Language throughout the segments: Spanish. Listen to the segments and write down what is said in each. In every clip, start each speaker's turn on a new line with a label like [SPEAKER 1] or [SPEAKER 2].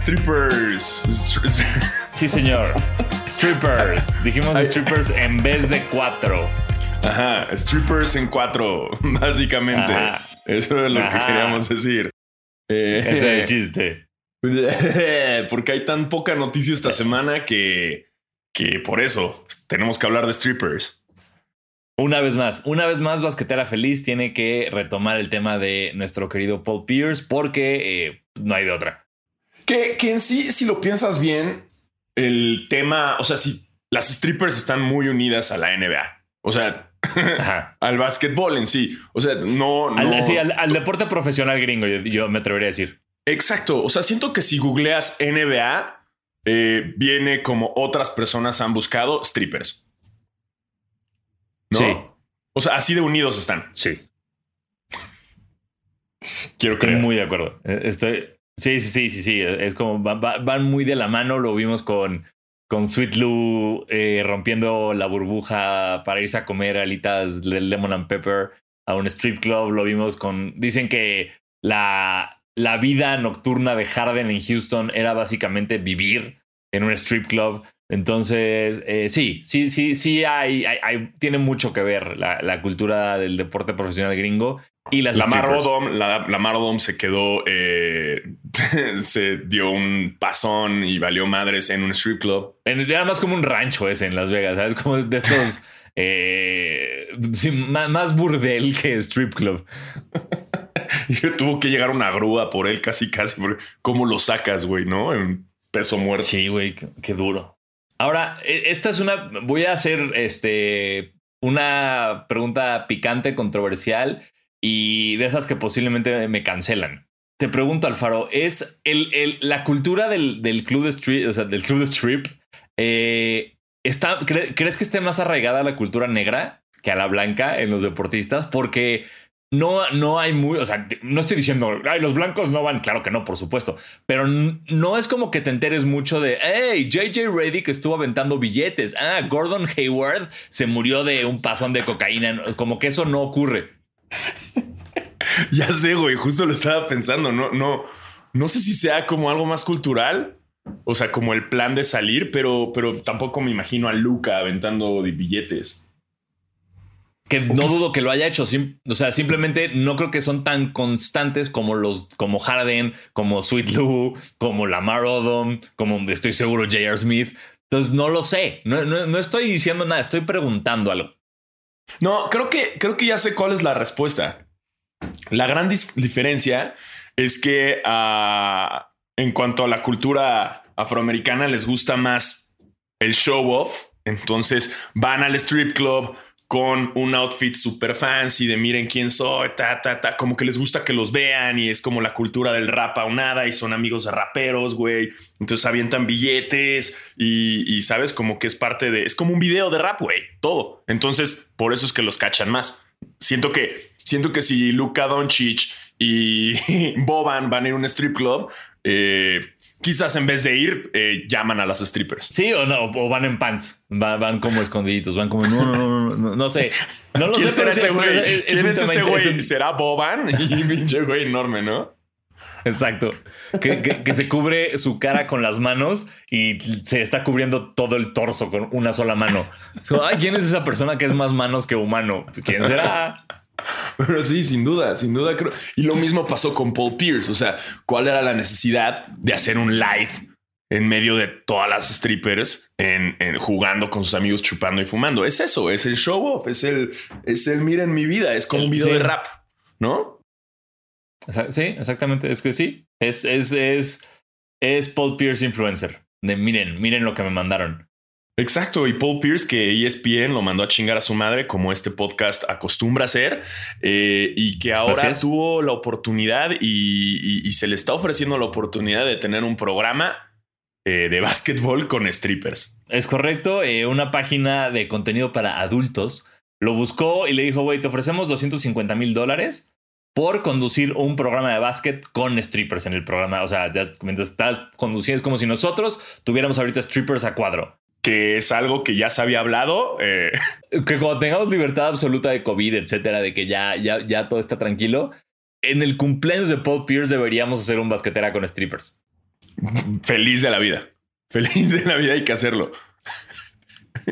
[SPEAKER 1] strippers.
[SPEAKER 2] Sí, señor. Strippers. Dijimos strippers en vez de cuatro.
[SPEAKER 1] Ajá, strippers en cuatro, básicamente. Eso es lo que queríamos decir.
[SPEAKER 2] Ese es el chiste.
[SPEAKER 1] Porque hay tan poca noticia esta semana que, que por eso tenemos que hablar de strippers.
[SPEAKER 2] Una vez más, una vez más, Basquetera Feliz tiene que retomar el tema de nuestro querido Paul Pierce porque eh, no hay de otra.
[SPEAKER 1] Que, que en sí, si lo piensas bien, el tema, o sea, si las strippers están muy unidas a la NBA. O sea, al básquetbol en sí. O sea, no.
[SPEAKER 2] Al, sí, al, deporte profesional gringo, yo, me atrevería a decir.
[SPEAKER 1] Exacto. O sea, siento que si googleas NBA, eh, viene como otras personas han buscado strippers. Sí. O sea, así de unidos están.
[SPEAKER 2] Sí.
[SPEAKER 1] Quiero creer.
[SPEAKER 2] Estoy muy de acuerdo. Eh, estoy. Sí, sí, sí, sí, sí. Es como van muy de la mano. Lo vimos con con Sweet Lou eh, rompiendo la burbuja para irse a comer alitas del Lemon and Pepper a un strip club. Lo vimos con. Dicen que la, la vida nocturna de Harden en Houston era básicamente vivir en un strip club. Entonces, eh, sí, sí, sí, sí, hay, hay, tiene mucho que ver la, cultura del deporte profesional gringo y las
[SPEAKER 1] la la, la se quedó, eh, se dio un pasón y valió madres en un strip club.
[SPEAKER 2] Era más como un rancho ese en Las Vegas, ¿sabes? Como de estos, eh, más, burdel que strip club.
[SPEAKER 1] y tuvo que llegar una grúa por él casi, casi, porque ¿cómo lo sacas, güey, no? En peso muerto.
[SPEAKER 2] Sí, güey, qué, duro. Ahora, e, esta es una, voy a hacer este, una pregunta picante, controversial y de esas que posiblemente me cancelan. Te pregunto, Alfaro, ¿es el, la cultura del, club de strip, o sea, del club de eh, está, ¿crees que esté más arraigada a la cultura negra que a la blanca en los deportistas? Porque no, no hay muy, o sea, no estoy diciendo, ay, los blancos no van, claro que no, por supuesto, pero no es como que te enteres mucho de, hey, JJ Reddick estuvo aventando billetes, ah, Gordon Hayward se murió de un pasón de cocaína, como que eso no ocurre.
[SPEAKER 1] ya sé, güey, justo lo estaba pensando. No, no, no sé si sea como algo más cultural. O sea, como el plan de salir, pero, pero tampoco me imagino a Luca aventando billetes.
[SPEAKER 2] Que no dudo que lo haya hecho. O sea, simplemente no creo que son tan constantes como los, como Harden, como Sweet Lou, como Lamar Odom, como estoy seguro J.R. Smith. Entonces no lo sé. No, no estoy diciendo nada, estoy preguntando algo.
[SPEAKER 1] No, creo que, creo que ya sé cuál es la respuesta. La gran diferencia es que ah, en cuanto a la cultura afroamericana les gusta más el show off. Entonces van al strip club, con un outfit super fancy de miren quién soy, ta, ta, ta, como que les gusta que los vean y es como la cultura del rap nada y son amigos de raperos, güey. Entonces avientan billetes y, sabes, como que es parte de, es como un video de rap, güey, todo. Entonces, por eso es que los cachan más. Siento que, siento que si Luka Doncic y Boban van a ir a un strip club, eh, quizás en vez de ir, eh, llaman a las strippers.
[SPEAKER 2] Sí, o no, o van en pants, van, como escondiditos, van como, no, no, no, no, no, sé. No lo
[SPEAKER 1] sé,
[SPEAKER 2] pero
[SPEAKER 1] ese güey? ¿Quién es ese güey? ¿Será Boban? Y pinche güey enorme, ¿no?
[SPEAKER 2] Exacto. Que, que, se cubre su cara con las manos y se está cubriendo todo el torso con una sola mano. Ay, ¿quién es esa persona que es más manos que humano? ¿Quién será?
[SPEAKER 1] Pero sí, sin duda, sin duda creo. Y lo mismo pasó con Paul Pierce. O sea, ¿cuál era la necesidad de hacer un live en medio de todas las strippers en, jugando con sus amigos, chupando y fumando? Es eso, es el show off, es el, es el miren mi vida, es como un video de rap, ¿no?
[SPEAKER 2] Sí, exactamente. Es que sí, es, es, es, es Paul Pierce influencer. De miren, miren lo que me mandaron.
[SPEAKER 1] Exacto, y Paul Pierce, que ESPN lo mandó a chingar a su madre, como este podcast acostumbra hacer, eh, y que ahora tuvo la oportunidad y, se le está ofreciendo la oportunidad de tener un programa eh, de básquetbol con strippers.
[SPEAKER 2] Es correcto, eh, una página de contenido para adultos lo buscó y le dijo, güey, te ofrecemos 250 mil dólares por conducir un programa de básquet con strippers en el programa. O sea, mientras estás conduciendo es como si nosotros tuviéramos ahorita strippers a cuadro
[SPEAKER 1] que es algo que ya se había hablado. Eh.
[SPEAKER 2] Que cuando tengamos libertad absoluta de COVID, etcétera, de que ya, ya, ya todo está tranquilo, en el cumpleaños de Paul Pierce deberíamos hacer un basquetera con strippers.
[SPEAKER 1] Feliz de la vida. Feliz de la vida hay que hacerlo.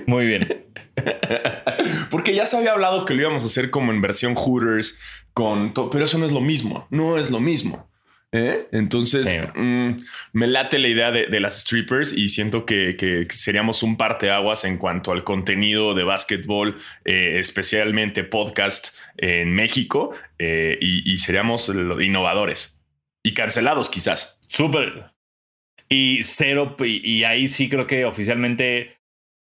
[SPEAKER 2] Muy bien.
[SPEAKER 1] Porque ya se había hablado que lo íbamos a hacer como en versión Hooters, con todo, pero eso no es lo mismo. No es lo mismo. ¿Eh? Entonces mm, me late la idea de, las strippers y siento que, seríamos un parteaguas en cuanto al contenido de básquetbol, eh, especialmente podcast en México, eh, y, y, seríamos innovadores y cancelados quizás.
[SPEAKER 2] Súper. Y cero, y, ahí sí creo que oficialmente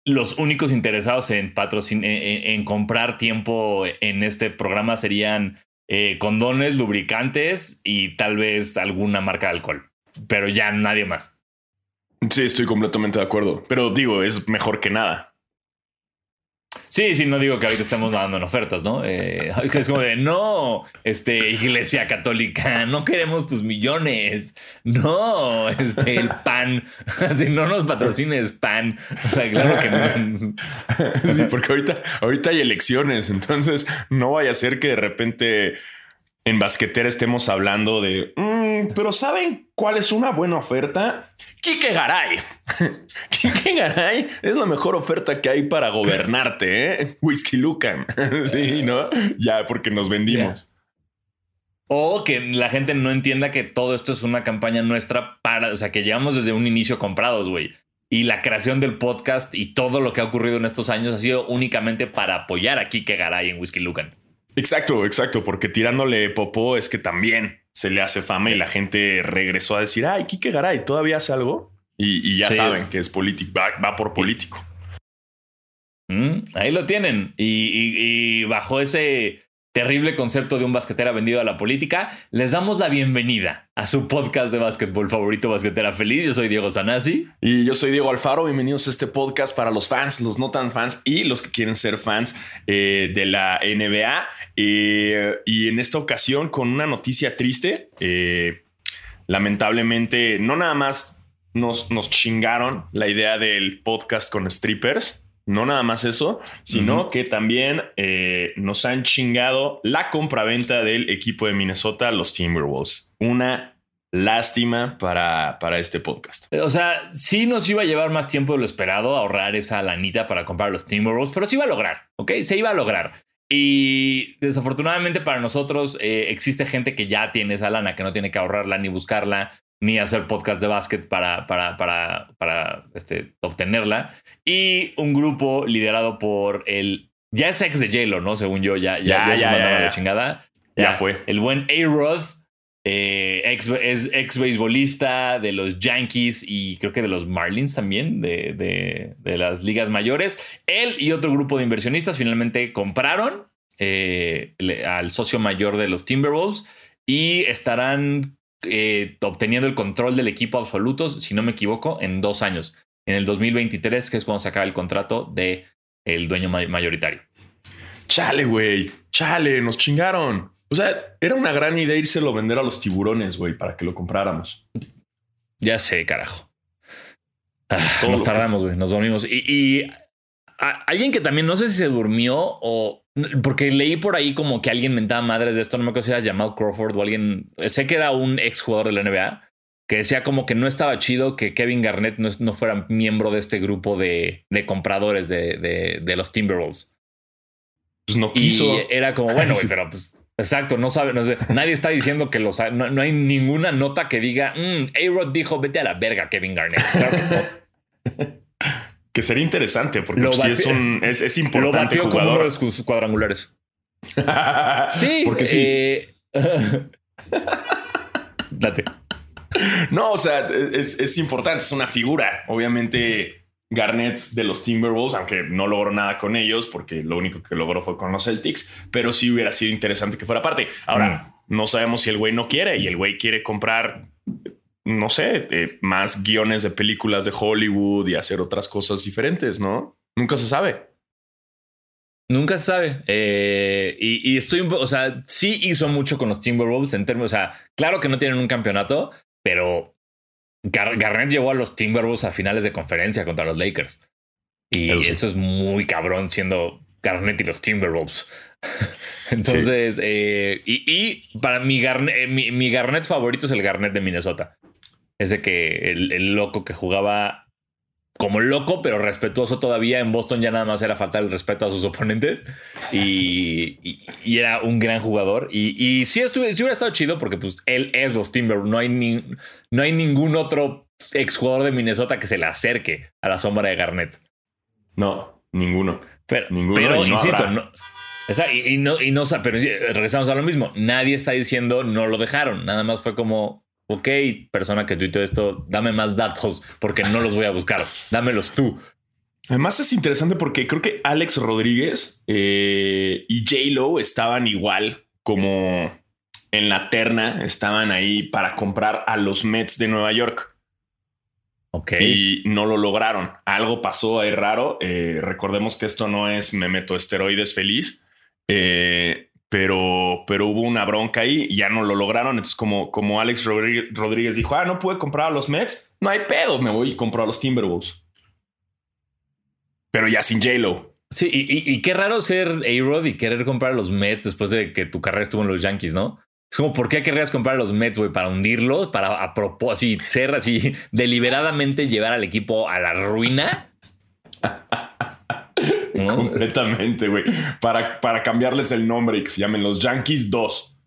[SPEAKER 2] los únicos interesados en en, comprar tiempo en este programa serían eh, condones, lubricantes y tal vez alguna marca de alcohol, pero ya nadie más.
[SPEAKER 1] Sí, estoy completamente de acuerdo, pero digo, es mejor que nada.
[SPEAKER 2] Sí, sí, no digo que ahorita estamos dando en ofertas, ¿no? Eh, es como de, no, este, iglesia católica, no queremos tus millones. No, este, el pan. Así, no nos patrocines pan. O sea, claro que no.
[SPEAKER 1] Sí, porque ahorita, ahorita hay elecciones, entonces no vaya a ser que de repente en basquetera estemos hablando de, mm, pero ¿saben cuál es una buena oferta? Kike Garay. Kike Garay es la mejor oferta que hay para gobernarte, ¿eh? Whisky Lucan. sí, ¿no? Ya, porque nos vendimos.
[SPEAKER 2] O que la gente no entienda que todo esto es una campaña nuestra para, o sea, que llevamos desde un inicio comprados, güey. Y la creación del podcast y todo lo que ha ocurrido en estos años ha sido únicamente para apoyar a Kike Garay en Whisky Lucan.
[SPEAKER 1] Exacto, exacto, porque tirándole popó es que también se le hace fama y la gente regresó a decir, ay, Kike Garay todavía hace algo. Y, ya saben que es político, va, por político.
[SPEAKER 2] Mm, ahí lo tienen. y, bajo ese terrible concepto de un basquetera vendido a la política, les damos la bienvenida a su podcast de básquetbol favorito, Basquetera Feliz. Yo soy Diego Sanasi.
[SPEAKER 1] Y yo soy Diego Alfaro. Bienvenidos a este podcast para los fans, los no tan fans y los que quieren ser fans eh, de la NBA. Eh, y en esta ocasión con una noticia triste. Eh, lamentablemente, no nada más nos, nos chingaron la idea del podcast con strippers no nada más eso, sino que también eh, nos han chingado la compraventa del equipo de Minnesota, los Timberwolves. Una lástima para, para este podcast.
[SPEAKER 2] O sea, sí nos iba a llevar más tiempo de lo esperado ahorrar esa lanita para comprar los Timberwolves, pero se iba a lograr, ¿ok? Se iba a lograr. Y desafortunadamente para nosotros eh, existe gente que ya tiene esa lana, que no tiene que ahorrarla ni buscarla, ni hacer podcast de básquet para, para, para, para este, obtenerla. Y un grupo liderado por el. Ya es ex de j ¿no? Según yo, ya, ya, ya, ya, la chingada.
[SPEAKER 1] Ya, fue.
[SPEAKER 2] El buen A-Rod, eh, ex, es ex beisbolista de los Yankees y creo que de los Marlins también, de, de, de las ligas mayores. Él y otro grupo de inversionistas finalmente compraron eh, al socio mayor de los Timberwolves y estarán eh, obteniendo el control del equipo absoluto, si no me equivoco, en dos años. En el 2023, que es cuando se acaba el contrato de el dueño mayoritario.
[SPEAKER 1] Chale, güey. Chale, nos chingaron. O sea, era una gran idea írselo a vender a los tiburones, güey, para que lo compráramos.
[SPEAKER 2] Ya sé, carajo. Ah, nos tardamos, güey. Nos dormimos. Y, alguien que también no sé si se durmió o porque leí por ahí como que alguien mentaba madres de esto, no me acuerdo si era Jamal Crawford o alguien, sé que era un ex jugador de la NBA, que decía como que no estaba chido que Kevin Garnett no, fuera miembro de este grupo de, compradores de, los Timberwolves.
[SPEAKER 1] Pues no quiso.
[SPEAKER 2] Y era como, bueno, pero pues Exacto, no sabe, nadie está diciendo que los no, no hay ninguna nota que diga, mm, A-Rod dijo, vete a la verga, Kevin Garnett.
[SPEAKER 1] Que sería interesante porque pues, sí es un es, es importante
[SPEAKER 2] lo jugador. Como uno de sus cuadrangulares. sí, porque sí. Eh, Date.
[SPEAKER 1] No, o sea, es, es, importante, es una figura. Obviamente, Garnett de los Timberwolves, aunque no logró nada con ellos, porque lo único que logró fue con los Celtics, pero sí hubiera sido interesante que fuera parte. Ahora, mm. no sabemos si el güey no quiere y el güey quiere comprar no sé, eh, más guiones de películas de Hollywood y hacer otras cosas diferentes, ¿no? Nunca se sabe.
[SPEAKER 2] Nunca se sabe. Eh, y, estoy un poco, o sea, sí hizo mucho con los Timberwolves en términos, o sea, claro que no tienen un campeonato, pero Garnett llevó a los Timberwolves a finales de conferencia contra los Lakers. Y eso, es muy cabrón siendo Garnett y los Timberwolves. Entonces, eh, y, para mi, Garnet, mi Garnett favorito es el Garnett de Minnesota. Es de que el, loco que jugaba como loco, pero respetuoso todavía. En Boston ya nada más era faltar el respeto a sus oponentes y, era un gran jugador. Y, y sí, estuve, hubiera estado chido porque pues él es los Timberwolves. No hay, no hay ningún otro exjugador de Minnesota que se le acerque a la sombra de Garnett.
[SPEAKER 1] No, ninguno.
[SPEAKER 2] Pero, ninguno insisto, no, y, no, y no, pero regresamos a lo mismo. Nadie está diciendo no lo dejaron. Nada más fue como, ok, persona que tuiteó esto, dame más datos porque no los voy a buscar. Dámelos tú.
[SPEAKER 1] Además es interesante porque creo que Alex Rodríguez eh, y J Lo estaban igual como en la terna, estaban ahí para comprar a los Mets de Nueva York.
[SPEAKER 2] Ok.
[SPEAKER 1] Y no lo lograron. Algo pasó ahí raro. Eh, recordemos que esto no es me meto esteroides feliz. Eh, pero, pero hubo una bronca ahí y ya no lo lograron. Entonces, como, como Alex Rodríguez dijo, ah, no pude comprar a los Mets, no hay pedo, me voy y compro a los Timberwolves. Pero ya sin J-Lo.
[SPEAKER 2] Sí, y, qué raro ser A-Rod y querer comprar a los Mets después de que tu carrera estuvo en los Yankees, ¿no? Es como, ¿por qué querrías comprar a los Mets, güey? Para hundirlos, para a propósito, ser así, deliberadamente llevar al equipo a la ruina.
[SPEAKER 1] Completamente, güey. Para, para cambiarles el nombre y que se llamen los Yankees 2.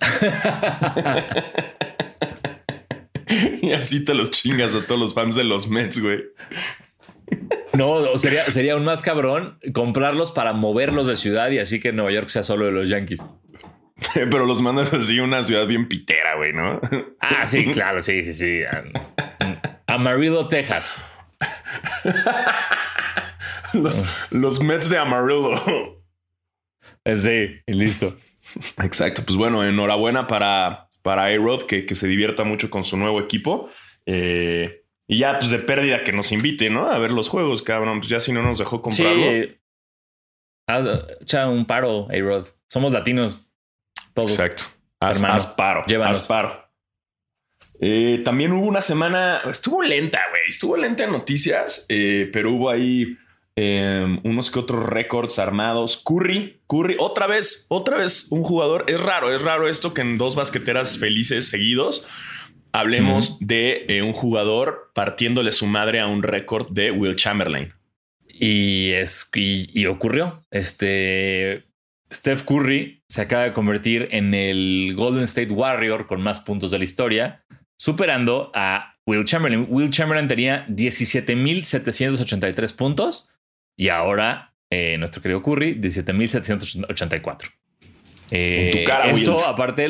[SPEAKER 1] y así te los chingas a todos los fans de los Mets, güey.
[SPEAKER 2] No, sería, sería aún más cabrón comprarlos para moverlos de ciudad y así que Nueva York sea solo de los Yankees.
[SPEAKER 1] Pero los mandas así a una ciudad bien pitera, güey, ¿no?
[SPEAKER 2] Ah, sí, claro, sí, sí, sí. Amarillo, Texas.
[SPEAKER 1] Los, Mets de Amarillo.
[SPEAKER 2] Eh, sí, y listo.
[SPEAKER 1] Exacto. Pues bueno, enhorabuena para, para A-Rod, que, que, se divierta mucho con su nuevo equipo. Eh, y ya, pues de pérdida que nos invite, ¿no? A ver los juegos, cabrón. Pues ya si no nos dejó comprarlo. Sí.
[SPEAKER 2] echa un paro, A-Rod. Somos latinos. Todos.
[SPEAKER 1] Exacto. Haz, paro. Haz paro. Eh, también hubo una semana, estuvo lenta, güey, estuvo lenta en noticias, pero hubo ahí Em, unos que otros récords armados. Curry, Curry, otra vez, otra vez un jugador. Es raro, es raro esto que en dos basqueteras felices seguidos hablemos de eh, un jugador partiéndole su madre a un récord de Will Chamberlain.
[SPEAKER 2] Y, es, y, ocurrió. Este Steph Curry se acaba de convertir en el Golden State Warrior con más puntos de la historia, superando a Will Chamberlain. Will Chamberlain tenía 17.783 puntos y ahora, eh, nuestro querido Curry, 17.784. Eh, en tu cara, esto, aparte,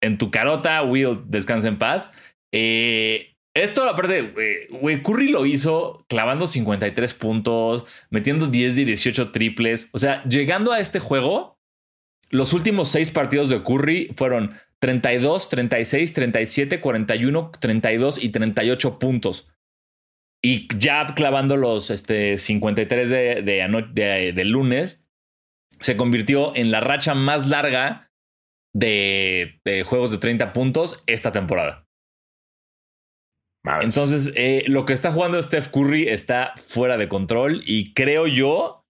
[SPEAKER 2] en tu carota, Will, descansa en paz. Eh, esto, aparte, güey, Curry lo hizo clavando 53 puntos, metiendo 10 de 18 triples. O sea, llegando a este juego, los últimos seis partidos de Curry fueron 32, 36, 37, 41, 32 y 38 puntos. Y ya clavando los este, 53 de, de, de, lunes, se convirtió en la racha más larga de, juegos de 30 puntos esta temporada. Entonces, eh, lo que está jugando Steph Curry está fuera de control y creo yo,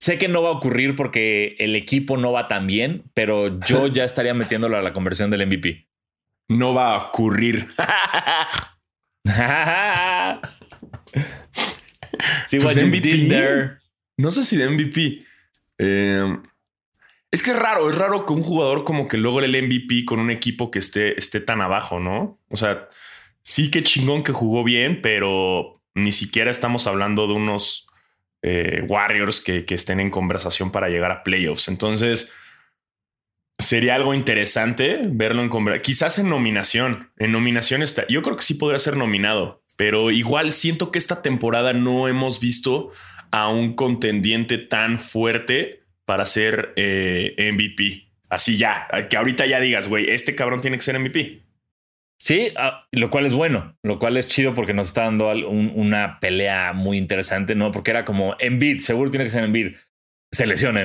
[SPEAKER 2] sé que no va a ocurrir porque el equipo no va tan bien, pero yo ya estaría metiéndolo a la conversión del MVP.
[SPEAKER 1] No va a ocurrir.
[SPEAKER 2] sí, pues MVP.
[SPEAKER 1] No sé si de MVP. Em, es que es raro, es raro que un jugador como que logre el MVP con un equipo que esté, esté tan abajo, ¿no? O sea, sí que chingón que jugó bien, pero ni siquiera estamos hablando de unos eh, Warriors que, que estén en conversación para llegar a playoffs. Entonces, sería algo interesante verlo en conversación. Quizás en nominación. En nominación está. Yo creo que sí podría ser nominado pero igual siento que esta temporada no hemos visto a un contendiente tan fuerte para ser eh, MVP. Así ya, que ahorita ya digas, güey, este cabrón tiene que ser MVP.
[SPEAKER 2] Sí, ah, lo cual es bueno, lo cual es chido porque nos está dando una pelea muy interesante, ¿no? Porque era como Embiid, seguro tiene que ser Embiid. Se lesiona.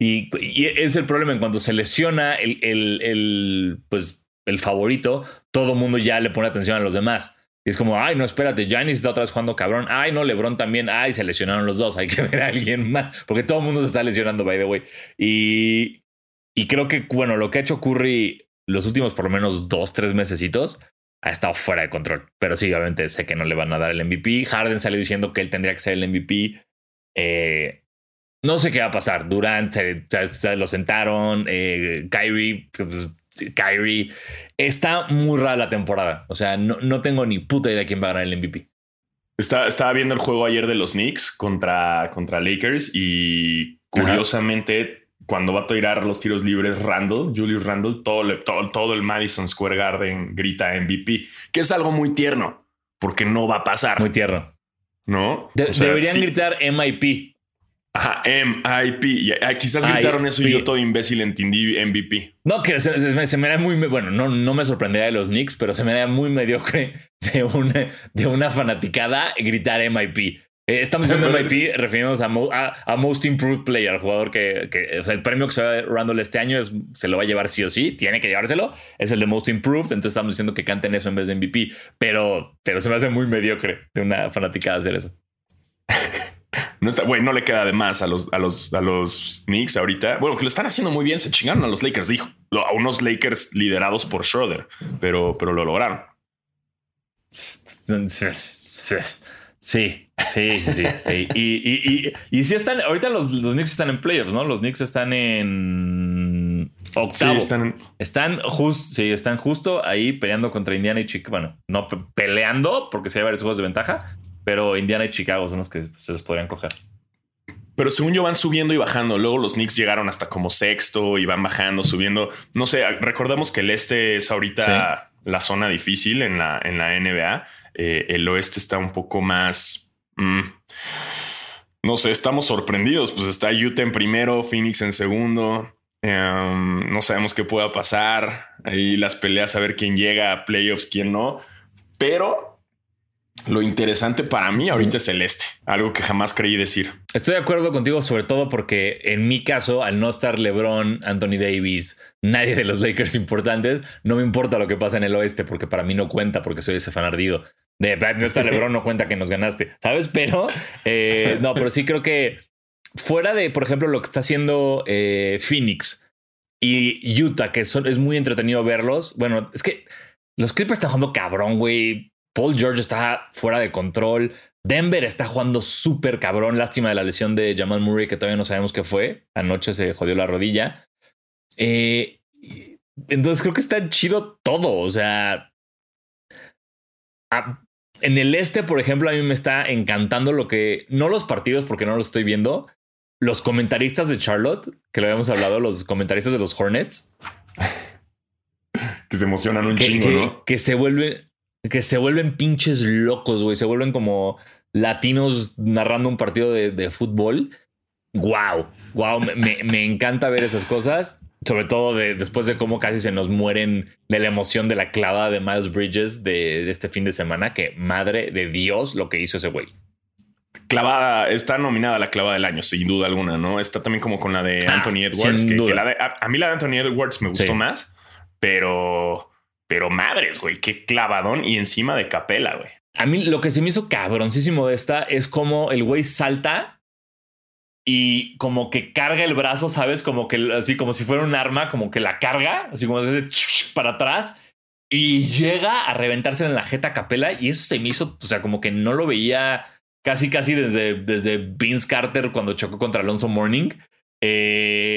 [SPEAKER 2] Y, y es el problema en cuanto se lesiona el, el, el, pues, el favorito, todo mundo ya le pone atención a los demás. Y es como, ay, no, espérate, Giannis está otra vez jugando cabrón. Ay, no, LeBron también. Ay, se lesionaron los dos. Hay que ver a alguien más. Porque todo el mundo se está lesionando, by the way. Y, y creo que, bueno, lo que ha hecho Curry los últimos por lo menos dos, tres mesecitos ha estado fuera de control. Pero sí, obviamente sé que no le van a dar el MVP. Harden salió diciendo que él tendría que ser el MVP. Eh, no sé qué va a pasar. Durant se, lo sentaron. Eh, Kyrie, pues, Kyrie. Está muy rara la temporada. O sea, no, no tengo ni puta idea de quién va a ganar el MVP.
[SPEAKER 1] estaba viendo el juego ayer de los Knicks contra, contra Lakers y curiosamente, cuando va a tirar los tiros libres Randall, Julius Randall, todo, todo, todo el Madison Square Garden grita MVP, que es algo muy tierno porque no va a pasar.
[SPEAKER 2] Muy tierno.
[SPEAKER 1] ¿No?
[SPEAKER 2] deberían gritar MIP.
[SPEAKER 1] Ajá, MIP. Quizás gritaron eso y yo todo imbécil entendí MVP.
[SPEAKER 2] No, que se, me da muy. Bueno, no, no me sorprendería de los Knicks, pero se me da muy mediocre de una, de una fanaticada gritar MIP. Eh, estamos diciendo MIP, refiriéndonos a, Most Improved Player, al jugador que, o sea, el premio que se va a Randall este año es, se lo va a llevar sí o sí, tiene que llevárselo, es el de Most Improved, entonces estamos diciendo que canten eso en vez de MVP, pero, pero se me hace muy mediocre de una fanaticada hacer eso.
[SPEAKER 1] No está, güey, no le queda de más a los, a los, a los Knicks ahorita. Bueno, que lo están haciendo muy bien. Se chingaron a los Lakers, dijo. A unos Lakers liderados por Schroeder, pero, pero lo lograron.
[SPEAKER 2] Sí, sí, sí. sí. y, y, y, sí están, ahorita los, los Knicks están en playoffs, ¿no? Los Knicks están en octavo. Sí, están, están, sí, están justo ahí peleando contra Indiana y Chicago. Bueno, no peleando porque se hay varios juegos de ventaja, pero Indiana y Chicago son los que se los podrían coger.
[SPEAKER 1] Pero según yo van subiendo y bajando. Luego los Knicks llegaron hasta como sexto y van bajando, subiendo. No sé, recordemos que el este es ahorita la zona difícil en la, en la NBA. Eh, el oeste está un poco más... Mm, no sé, estamos sorprendidos. Pues está Utah en primero, Phoenix en segundo. Em, no sabemos qué pueda pasar. Ahí las peleas a ver quién llega a playoffs, quién no. Pero lo interesante para mí ahorita es el este, algo que jamás creí decir.
[SPEAKER 2] Estoy de acuerdo contigo, sobre todo porque en mi caso, al no estar LeBron, Anthony Davis, nadie de los Lakers importantes, no me importa lo que pasa en el oeste, porque para mí no cuenta, porque soy ese fan ardido. De no está LeBron, no cuenta que nos ganaste, ¿sabes? Pero eh, no, pero sí creo que fuera de, por ejemplo, lo que está haciendo eh, Phoenix y Utah, que es muy entretenido verlos. Bueno, es que los Clippers están jugando cabrón, güey Paul George está fuera de control. Denver está jugando súper cabrón. Lástima de la lesión de Jamal Murray, que todavía no sabemos qué fue. Anoche se jodió la rodilla. Eh, entonces creo que está chido todo. O sea, en el este, por ejemplo, a mí me está encantando lo que, no los partidos porque no los estoy viendo, los comentaristas de Charlotte, que lo habíamos hablado, los comentaristas de los Hornets.
[SPEAKER 1] que se emocionan un chingo, ¿no?
[SPEAKER 2] Que se vuelven, que se vuelven pinches locos, güey. Se vuelven como latinos narrando un partido de, fútbol. Wow, wow, me, encanta ver esas cosas. Sobre todo de, después de cómo casi se nos mueren de la emoción de la clavada de Miles Bridges de, este fin de semana. Que madre de Dios lo que hizo ese güey.
[SPEAKER 1] Clavada, está nominada a la clavada del año, sin duda alguna, ¿no? Está también como con la de ah, Anthony Edwards. a, mí la de Anthony Edwards me gustó más, pero pero madres, güey, qué clavadón y encima de capela, güey.
[SPEAKER 2] A mí lo que se me hizo cabroncísimo de esta es como el güey salta y como que carga el brazo, ¿sabes? Como que así como si fuera un arma, como que la carga, así como para atrás y llega a reventarse en la jeta capela y eso se me hizo, o sea, como que no lo veía casi casi desde, desde Vince Carter cuando chocó contra Alonso Morning. Eh,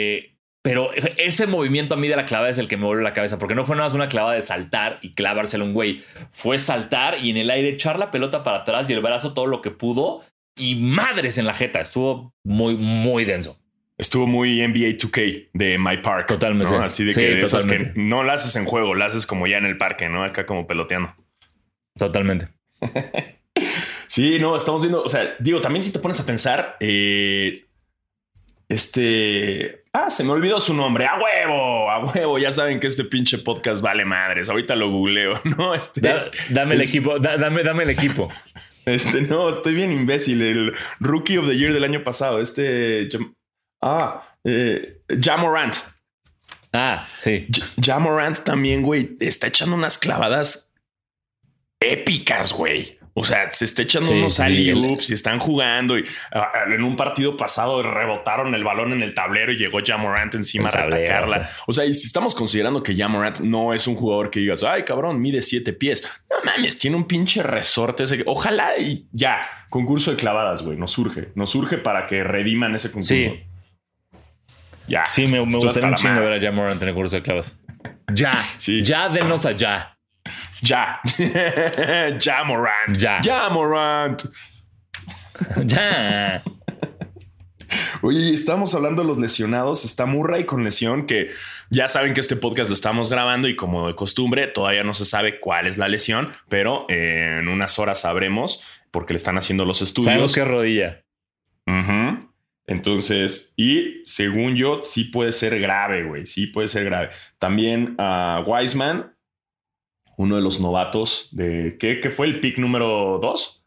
[SPEAKER 2] pero ese movimiento a mí de la clavada es el que me vuelve la cabeza, porque no fue nada más una clavada de saltar y clavárselo un güey. Fue saltar y en el aire echar la pelota para atrás y el brazo todo lo que pudo y madres en la jeta. Estuvo muy, muy denso.
[SPEAKER 1] Estuvo muy NBA 2K de My Park.
[SPEAKER 2] Totalmente.
[SPEAKER 1] Así de que, que no la haces en juego, la haces como ya en el parque, ¿no? Acá como peloteando.
[SPEAKER 2] Totalmente.
[SPEAKER 1] sí, no, estamos viendo, o sea, digo, también si te pones a pensar, eh, este. Ah, se me olvidó su nombre. A huevo, a huevo. Ya saben que este pinche podcast vale madres. Ahorita lo googleo, ¿no? Este,
[SPEAKER 2] dame el este equipo, dame, dame el equipo.
[SPEAKER 1] Este, no, estoy bien imbécil. El rookie of the year del año pasado. Este. Ah, eh, Jamorant.
[SPEAKER 2] Ah, sí.
[SPEAKER 1] Jamorant también, güey, está echando unas clavadas épicas, güey. O sea, se está echando unos alley-oops y están jugando y ah, en un partido pasado rebotaron el balón en el tablero y llegó Jamorant encima a atacarla. O sea, y si estamos considerando que Jamorant no es un jugador que digas, ay cabrón, mide siete pies. No mames, tiene un pinche resorte. Ese. Ojalá y ya, concurso de clavadas, güey, nos surge, nos surge para que rediman ese concurso.
[SPEAKER 2] Sí. Ya. Sí, me, me gustaría un chingo ver a Jamorant en el concurso de clavadas. Ya, sí. ya denos allá.
[SPEAKER 1] Ya. ya, Morant. Ya. Ya, Morant.
[SPEAKER 2] ya.
[SPEAKER 1] Oye, estamos hablando de los lesionados. Está Murray con lesión, que ya saben que este podcast lo estamos grabando y como de costumbre, todavía no se sabe cuál es la lesión, pero en unas horas sabremos porque le están haciendo los estudios.
[SPEAKER 2] Sabemos qué rodilla.
[SPEAKER 1] Entonces, y según yo, sí puede ser grave, güey. Sí puede ser grave. También a Wiseman uno de los novatos de. ¿Qué, fue el pick número dos?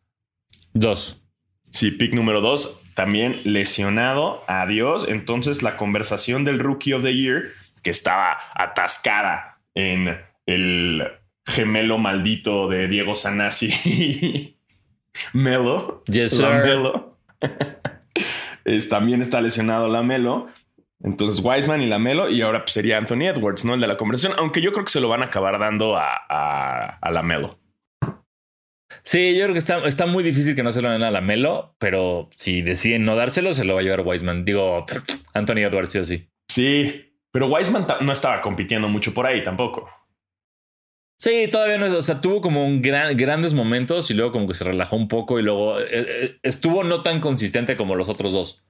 [SPEAKER 2] Dos.
[SPEAKER 1] Sí, pick número dos. También lesionado. Adiós. Entonces, la conversación del Rookie of the Year, que estaba atascada en el gemelo maldito de Diego Sanasi Melo.
[SPEAKER 2] Yes, sir.
[SPEAKER 1] Melo. también está lesionado la Melo. Entonces Wiseman y Lamelo y ahora pues, sería Anthony Edwards, ¿no? El de la conversación, aunque yo creo que se lo van a acabar dando a, a, Lamelo.
[SPEAKER 2] Sí, yo creo que está, está, muy difícil que no se lo den a Lamelo, pero si deciden no dárselo, se lo va a llevar Wiseman. Digo, Anthony Edwards, sí o sí.
[SPEAKER 1] Sí, pero Wiseman no estaba compitiendo mucho por ahí tampoco.
[SPEAKER 2] Sí, todavía no es, o sea, tuvo como un gran, grandes momentos y luego como que se relajó un poco y luego eh, eh, estuvo no tan consistente como los otros dos.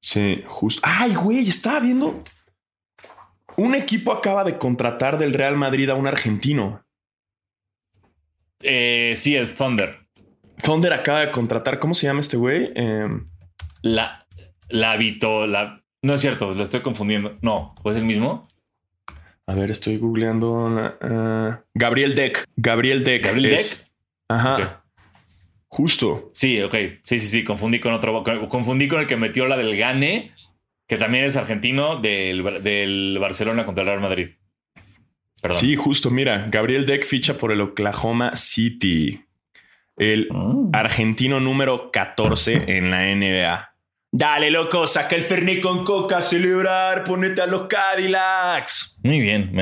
[SPEAKER 1] Sí, justo. Ay, güey, estaba viendo. Un equipo acaba de contratar del Real Madrid a un argentino.
[SPEAKER 2] Eh, sí, el Thunder.
[SPEAKER 1] Thunder acaba de contratar. ¿Cómo se llama este güey? Em,
[SPEAKER 2] la. La Vito. La. No es cierto, lo estoy confundiendo. No, ¿es el mismo?
[SPEAKER 1] A ver, estoy googleando. Eh, Gabriel Deck. Gabriel Deck.
[SPEAKER 2] Gabriel Deck.
[SPEAKER 1] Ajá. Justo.
[SPEAKER 2] Sí, ok. Sí, sí, sí. Confundí con otro. Confundí con el que metió la del Gane, que también es argentino del, Barcelona contra el Real Madrid.
[SPEAKER 1] Sí, justo. Mira, Gabriel Deck ficha por el Oklahoma City. El mm. argentino número 14 en la NBA. Dale, loco, saca el Fernet con coca, celebrar, ponete a los Cadillacs.
[SPEAKER 2] Muy bien,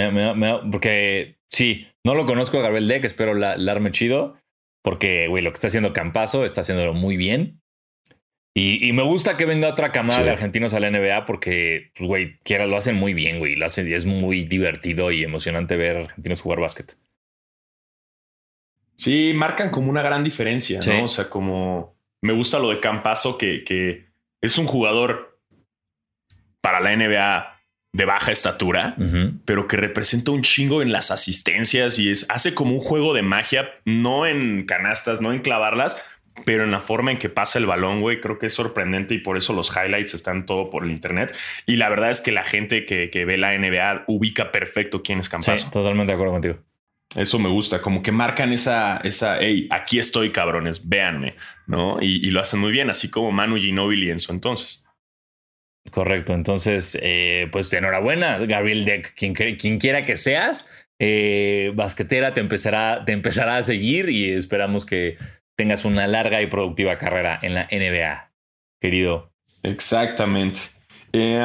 [SPEAKER 2] porque sí, no lo conozco a Gabriel Deck, espero la, la arme chido. Porque, güey, lo que está haciendo Campazo está haciéndolo muy bien. Y, me gusta que venga otra camada de argentinos a la NBA porque, pues, güey, quiera, lo hacen muy bien, güey. Lo hacen, es muy divertido y emocionante ver argentinos jugar básquet.
[SPEAKER 1] Sí, marcan como una gran diferencia, ¿no? O sea, como me gusta lo de Campazo, que, que es un jugador para la NBA de baja estatura, pero que representa un chingo en las asistencias y es, hace como un juego de magia, no en canastas, no en clavarlas, pero en la forma en que pasa el balón, güey, creo que es sorprendente y por eso los highlights están todo por el internet. Y la verdad es que la gente que, ve la NBA ubica perfecto quién es Campazo.
[SPEAKER 2] Sí, totalmente de acuerdo contigo.
[SPEAKER 1] Eso me gusta, como que marcan esa, esa, hey, aquí estoy, cabrones, véanme, ¿no? Y, y lo hacen muy bien, así como Manu Ginobili en su entonces.
[SPEAKER 2] Correcto. Entonces, eh, pues enhorabuena, Gabriel Deck, quien, quiera que seas, eh, basquetera te empezará, te empezará a seguir y esperamos que tengas una larga y productiva carrera en la NBA, querido.
[SPEAKER 1] Exactamente. Eh,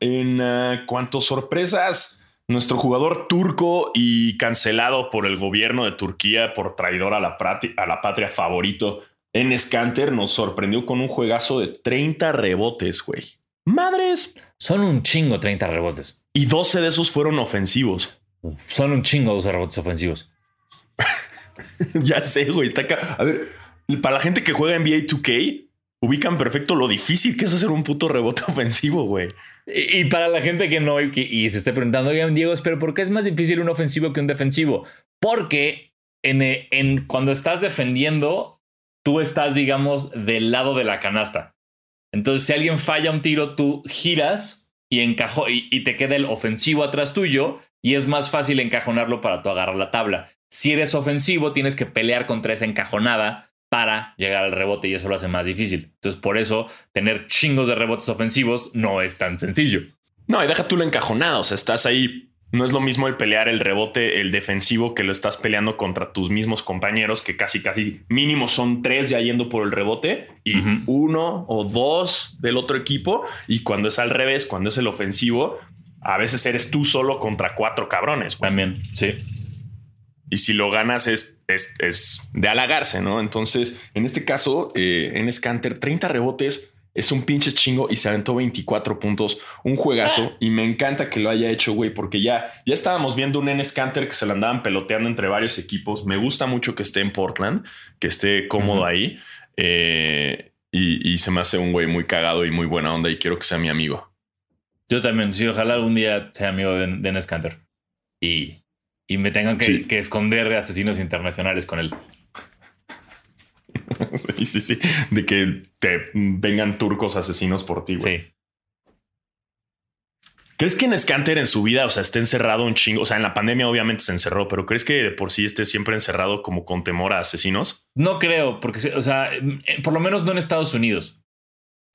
[SPEAKER 1] en cuanto a sorpresas, nuestro jugador turco y cancelado por el gobierno de Turquía por traidor a la, a la patria favorito, en Scanter nos sorprendió con un juegazo de 30 rebotes, güey. Madres.
[SPEAKER 2] Son un chingo 30 rebotes.
[SPEAKER 1] Y 12 de esos fueron ofensivos.
[SPEAKER 2] Son un chingo 12 rebotes ofensivos.
[SPEAKER 1] ya sé, güey. Está acá. A ver, para la gente que juega NBA 2K, ubican perfecto lo difícil que es hacer un puto rebote ofensivo, güey.
[SPEAKER 2] Y, para la gente que no y, se esté preguntando, oigan, Diego, pero ¿por qué es más difícil un ofensivo que un defensivo? Porque en, en, cuando estás defendiendo, tú estás, digamos, del lado de la canasta. Entonces, si alguien falla un tiro, tú giras y, encajo, y, te queda el ofensivo atrás tuyo y es más fácil encajonarlo para tú agarrar la tabla. Si eres ofensivo, tienes que pelear contra esa encajonada para llegar al rebote y eso lo hace más difícil. Entonces, por eso, tener chingos de rebotes ofensivos no es tan sencillo.
[SPEAKER 1] No, y deja tú lo encajonado. O sea, estás ahí No es lo mismo el pelear el rebote, el defensivo, que lo estás peleando contra tus mismos compañeros, que casi, casi mínimo son tres ya yendo por el rebote y uno o dos del otro equipo. Y cuando es al revés, cuando es el ofensivo, a veces eres tú solo contra cuatro cabrones.
[SPEAKER 2] También, sí.
[SPEAKER 1] Y si lo ganas es, es, de halagarse, ¿no? Entonces, en este caso, eh, en Scanter, 30 rebotes es un pinche chingo y se aventó 24 puntos, un juegazo y me encanta que lo haya hecho, güey, porque ya, ya estábamos viendo un N-Scanter que se lo andaban peloteando entre varios equipos. Me gusta mucho que esté en Portland, que esté cómodo ahí eh, y, se me hace un güey muy cagado y muy buena onda y quiero que sea mi amigo.
[SPEAKER 2] Yo también, sí, ojalá algún día sea amigo de, de N-Scanter y, y me tengan que, que esconder de asesinos internacionales con él.
[SPEAKER 1] sí, sí, sí. De que te vengan turcos asesinos por ti, güey. Sí. ¿Crees que en Scanter en su vida, o sea, esté encerrado un chingo? O sea, en la pandemia obviamente se encerró, pero ¿crees que por sí esté siempre encerrado como con temor a asesinos?
[SPEAKER 2] No creo, porque, o sea, por lo menos no en Estados Unidos.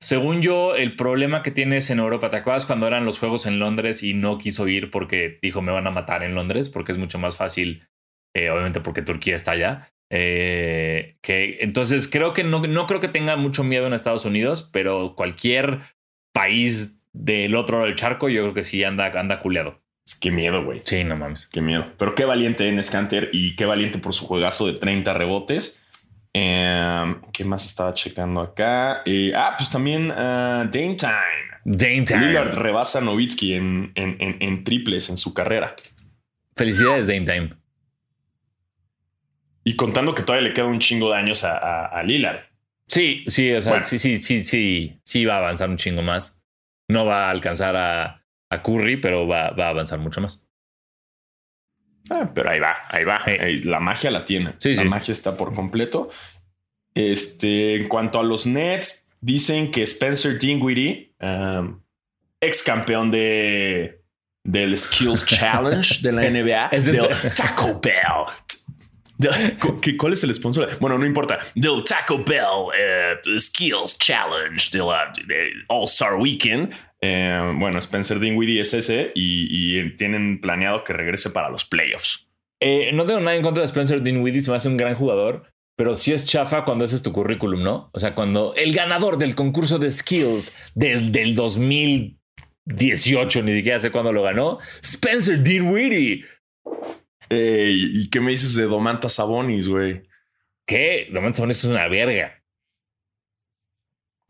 [SPEAKER 2] Según yo, el problema que tienes en Europa, ¿te acuerdas cuando eran los juegos en Londres y no quiso ir porque dijo me van a matar en Londres? Porque es mucho más fácil, eh, obviamente porque Turquía está allá. Eh, que entonces creo que no, no creo que tenga mucho miedo en Estados Unidos, pero cualquier país del otro lado del charco, yo creo que sí anda, anda culeado.
[SPEAKER 1] Qué miedo, güey.
[SPEAKER 2] Sí, no mames.
[SPEAKER 1] Qué miedo. Pero qué valiente en Scanter y qué valiente por su juegazo de 30 rebotes. Em, ¿Qué más estaba checando acá? Eh, ah, pues también uh, Dame Time.
[SPEAKER 2] Dame Time.
[SPEAKER 1] Lillard rebasa a Novitsky en, en, en, triples en su carrera.
[SPEAKER 2] Felicidades, Dame Time.
[SPEAKER 1] Y contando que todavía le queda un chingo de años a, a, Lillard.
[SPEAKER 2] Sí, sí, o sea, sí, sí, sí, sí, sí va a avanzar un chingo más. No va a alcanzar a, a Curry, pero va, va, a avanzar mucho más.
[SPEAKER 1] Ah, pero ahí va, ahí va. La magia la tiene. Sí, la magia está por completo. Este, en cuanto a los Nets, dicen que Spencer Dinwiddie, um, ex campeón de, del Skills Challenge de la NBA, es del Taco Bell, ¿Cuál es el sponsor? Bueno, no importa. Del Taco Bell uh, Skills Challenge del uh, All-Star Weekend. Eh, bueno, Spencer Dinwiddie es ese y, tienen planeado que regrese para los playoffs.
[SPEAKER 2] Eh, no tengo nada en contra de Spencer Dinwiddie, se me hace un gran jugador, pero sí es chafa cuando ese es tu currículum, ¿no? O sea, cuando el ganador del concurso de skills desde el 2018, ni siquiera sé cuándo lo ganó, Spencer Dinwiddie.
[SPEAKER 1] ¿Y qué me dices de Domantas Sabonis, güey?
[SPEAKER 2] ¿Qué? Domantas Sabonis es una verga.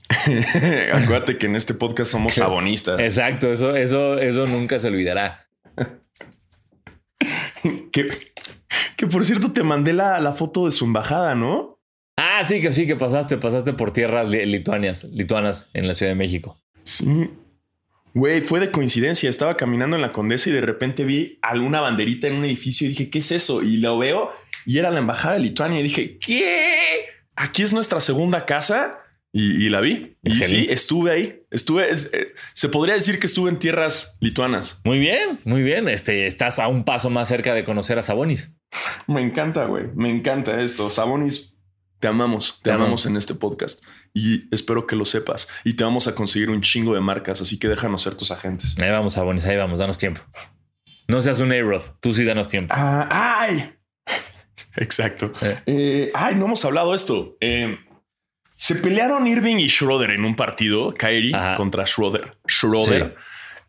[SPEAKER 1] Acuérdate que en este podcast somos sabonistas.
[SPEAKER 2] Exacto, eso, eso, eso nunca se olvidará.
[SPEAKER 1] que, que por cierto te mandé la, la, foto de su embajada, ¿no?
[SPEAKER 2] Ah, sí, que sí, que pasaste, pasaste por tierras lituanas, lituanas en la Ciudad de México.
[SPEAKER 1] Sí, Güey, fue de coincidencia. Estaba caminando en la Condesa y de repente vi alguna banderita en un edificio y dije, ¿qué es eso? Y lo veo y era la embajada de Lituania. Y dije, ¿qué? Aquí es nuestra segunda casa. Y, la vi. Y sí, estuve ahí. Estuve, eh, se podría decir que estuve en tierras lituanas.
[SPEAKER 2] Muy bien, muy bien. Este, estás a un paso más cerca de conocer a Sabonis.
[SPEAKER 1] Me encanta, güey. Me encanta esto. Sabonis, te amamos. Te, amamos en este podcast y espero que lo sepas. Y te vamos a conseguir un chingo de marcas, así que déjanos ser tus agentes.
[SPEAKER 2] Ahí vamos, Abonis, ahí vamos, danos tiempo. No seas un A-Rod, tú sí danos tiempo.
[SPEAKER 1] Ah, ¡Ay! Exacto. Eh. Eh, ay, no hemos hablado de esto. Eh, se pelearon Irving y Schroeder en un partido, Kyrie contra Schroeder. Schroeder.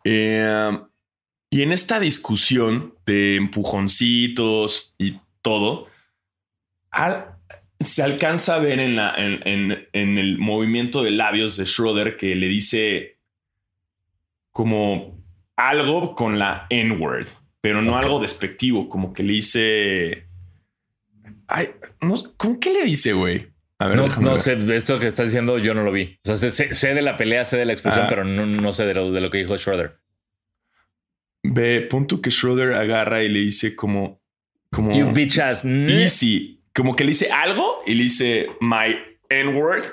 [SPEAKER 1] y en esta discusión de empujoncitos y todo, se alcanza a ver en, la, en, el movimiento de labios de Schroeder que le dice como algo con la N-word, pero no algo despectivo, como que le dice... Ay, ¿Cómo qué le dice, güey?
[SPEAKER 2] A ver, no, sé, esto que estás diciendo yo no lo vi. O sea, sé, de la pelea, sé de la expresión, ah. pero no, sé de lo, de lo que dijo Schroeder.
[SPEAKER 1] Ve, punto que Schroeder agarra y le dice como... como
[SPEAKER 2] you bitch ass.
[SPEAKER 1] Easy como que le dice algo y le dice my N-word.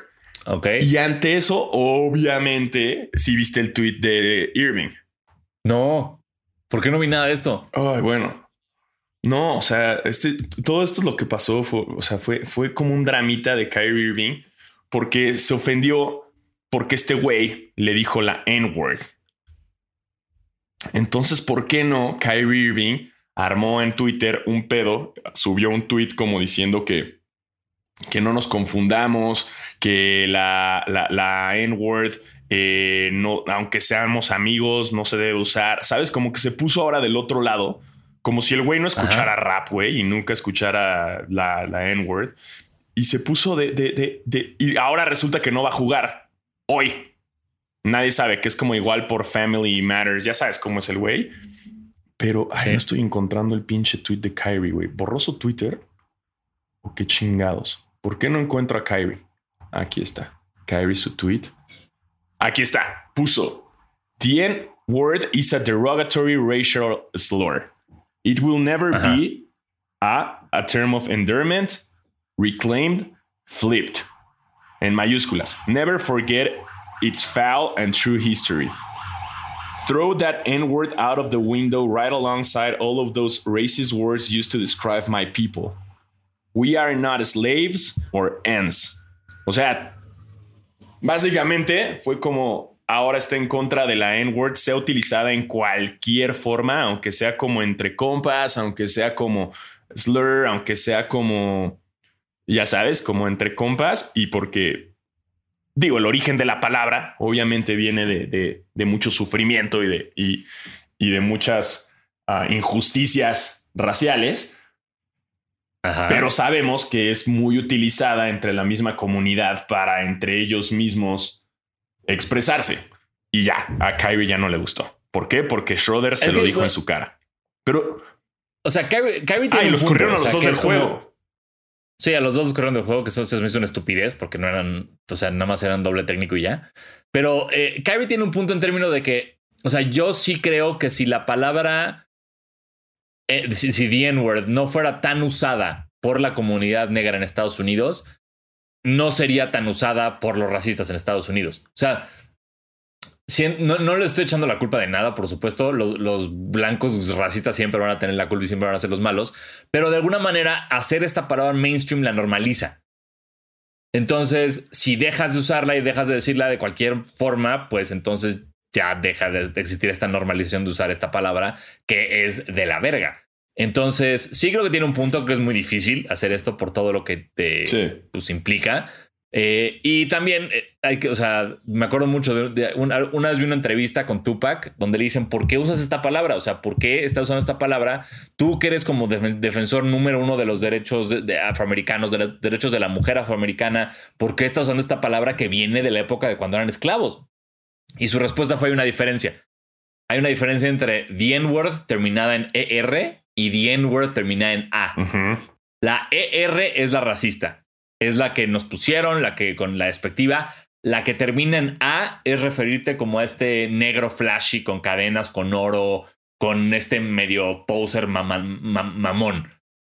[SPEAKER 2] Ok.
[SPEAKER 1] Y ante eso, obviamente, si viste el tweet de Irving.
[SPEAKER 2] No. ¿Por qué no vi nada de esto?
[SPEAKER 1] Ay, bueno. No, o sea, este, todo esto es lo que pasó. Fue, o sea, fue, fue como un dramita de Kyrie Irving porque se ofendió porque este güey le dijo la N-word. Entonces, ¿por qué no Kyrie Irving armó en Twitter un pedo, subió un tweet como diciendo que, que no nos confundamos, que la, la, N-word, eh, no, aunque seamos amigos, no se debe usar, ¿sabes? Como que se puso ahora del otro lado, como si el güey no escuchara rap, güey, y nunca escuchara la, la N-word. Y se puso de, de, de, Y ahora resulta que no va a jugar hoy. Nadie sabe que es como igual por Family Matters. Ya sabes cómo es el güey. Pero ay, no estoy encontrando el pinche tweet de Kyrie, güey. ¿Borroso Twitter? ¿O qué chingados? ¿Por qué no encuentro a Kyrie? Aquí está. Kyrie, su tweet. Aquí está. Puso. The N word is a derogatory racial slur. It will never be a, a term of endearment, reclaimed, flipped. En mayúsculas. Never forget its foul and true history. Throw that N word out of the window right alongside all of those racist words used to describe my people. We are not slaves or ends. O sea, básicamente fue como ahora está en contra de la N-word, sea utilizada en cualquier forma, aunque sea como entre compas, aunque sea como slur, aunque sea como, ya sabes, como entre compas, y porque digo, el origen de la palabra obviamente viene de, mucho sufrimiento y de, y, de muchas ah, injusticias raciales. Pero sabemos que es muy utilizada entre la misma comunidad para entre ellos mismos expresarse. Y ya, a Kyrie ya no le gustó. ¿Por qué? Porque Schroeder se lo dijo en su cara. Pero.
[SPEAKER 2] O sea, Kyrie, tiene. Ay,
[SPEAKER 1] los corrieron a los dos del juego.
[SPEAKER 2] Sí, a los dos corrieron del juego, que eso se me hizo una estupidez porque no eran, o sea, nada más eran doble técnico y ya. Pero eh, Kyrie tiene un punto en términos de que, o sea, yo sí creo que si la palabra, eh, si, si the N-word no fuera tan usada por la comunidad negra en Estados Unidos, no sería tan usada por los racistas en Estados Unidos. O sea, no, no, le estoy echando la culpa de nada, por supuesto. Los, blancos racistas siempre van a tener la culpa y siempre van a ser los malos. Pero de alguna manera, hacer esta palabra mainstream la normaliza. Entonces, si dejas de usarla y dejas de decirla de cualquier forma, pues entonces ya deja de existir esta normalización de usar esta palabra que es de la verga. Entonces, sí creo que tiene un punto que es muy difícil hacer esto por todo lo que te pues, implica. Eh, y también eh, hay que, o sea, me acuerdo mucho de, una, vez vi una entrevista con Tupac donde le dicen, ¿por qué usas esta palabra? O sea, ¿por qué estás usando esta palabra? Tú que eres como defensor número uno de los derechos de, afroamericanos, de los derechos de la mujer afroamericana, ¿por qué estás usando esta palabra que viene de la época de cuando eran esclavos? Y su respuesta fue, hay una diferencia. Hay una diferencia entre the N-word terminada en ER y the N-word terminada en A. La ER es la racista es la que nos pusieron, la que con la despectiva. La que termina en A es referirte como a este negro flashy con cadenas, con oro, con este medio poser mamón.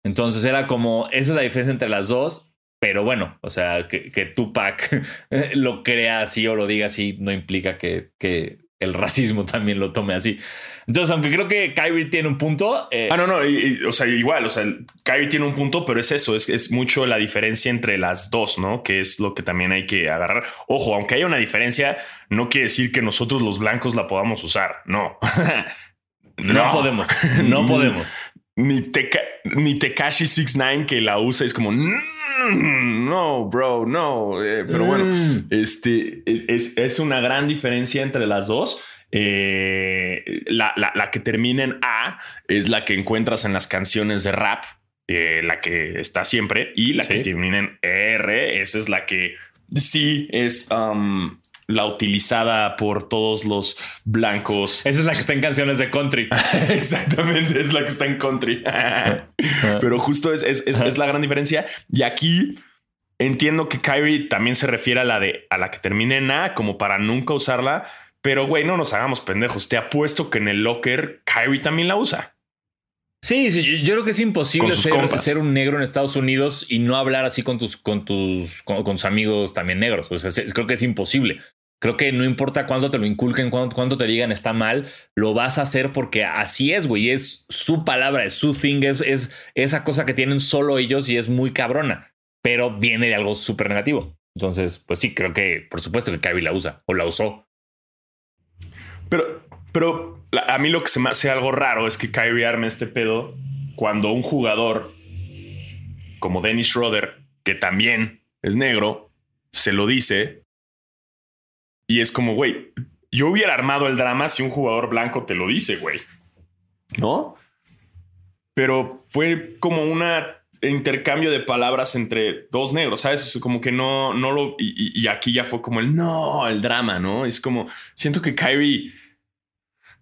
[SPEAKER 2] Entonces era como, esa es la diferencia entre las dos, pero bueno, o sea, que, que Tupac lo crea así o lo diga así no implica que, que el racismo también lo tome así. Entonces, aunque creo que Kyrie tiene un punto.
[SPEAKER 1] Eh, ah, no, no. o sea, igual, o sea, Kyrie tiene un punto, pero es eso, es, es mucho la diferencia entre las dos, ¿no? Que es lo que también hay que agarrar. Ojo, aunque haya una diferencia, no quiere decir que nosotros los blancos la podamos usar. No.
[SPEAKER 2] no. podemos. No podemos.
[SPEAKER 1] Ni, Teka, ni Tekashi 69 que la usa es como mm, no, bro, no. Eh, pero bueno, mm. este es, es una gran diferencia entre las dos. Eh, la, la, que termina en A es la que encuentras en las canciones de rap, eh, la que está siempre, y la que termina en R, esa es la que sí es um, la utilizada por todos los blancos.
[SPEAKER 2] Esa es la que está en canciones de country.
[SPEAKER 1] Exactamente, es la que está en country. Pero justo es, es, es, la gran diferencia. Y aquí entiendo que Kyrie también se refiere a la de a la que termina en A, como para nunca usarla pero, güey, no nos hagamos pendejos. Te apuesto que en el locker Kyrie también la usa.
[SPEAKER 2] Sí, sí yo creo que es imposible ser, un negro en Estados Unidos y no hablar así con tus, con tus, con, tus amigos también negros. O sea, creo que es imposible. Creo que no importa cuánto te lo inculquen, cuánto, te digan está mal, lo vas a hacer porque así es, güey. Es su palabra, es su thing, es, es esa cosa que tienen solo ellos y es muy cabrona, pero viene de algo súper negativo. Entonces, pues sí, creo que por supuesto que Kyrie la usa o la usó.
[SPEAKER 1] Pero, Pero a mí lo que se me hace algo raro es que Kyrie arme este pedo cuando un jugador como Dennis Schroeder, que también es negro, se lo dice. Y es como, güey, yo hubiera armado el drama si un jugador blanco te lo dice, güey. ¿No? Pero fue como un intercambio de palabras entre dos negros, ¿sabes? como que no, no lo... Y, y, aquí ya fue como el no, el drama, ¿no? Es como, siento que Kyrie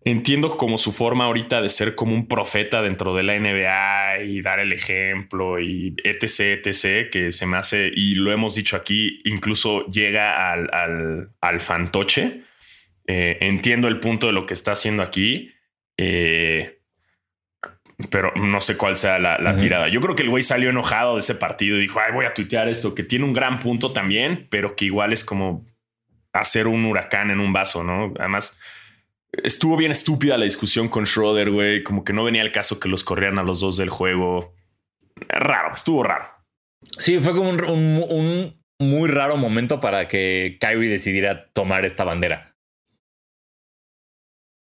[SPEAKER 1] entiendo como su forma ahorita de ser como un profeta dentro de la NBA y dar el ejemplo y etc, etc, que se me hace, y lo hemos dicho aquí, incluso llega al, al, fantoche. Eh, entiendo el punto de lo que está haciendo aquí, eh, pero no sé cuál sea la, tirada. Yo creo que el güey salió enojado de ese partido y dijo, ay, voy a tuitear esto, que tiene un gran punto también, pero que igual es como hacer un huracán en un vaso, ¿no? Además, Estuvo bien estúpida la discusión con Schroeder, güey. Como que no venía el caso que los corrieran a los dos del juego. Raro, estuvo raro.
[SPEAKER 2] Sí, fue como un, muy raro momento para que Kyrie decidiera tomar esta bandera.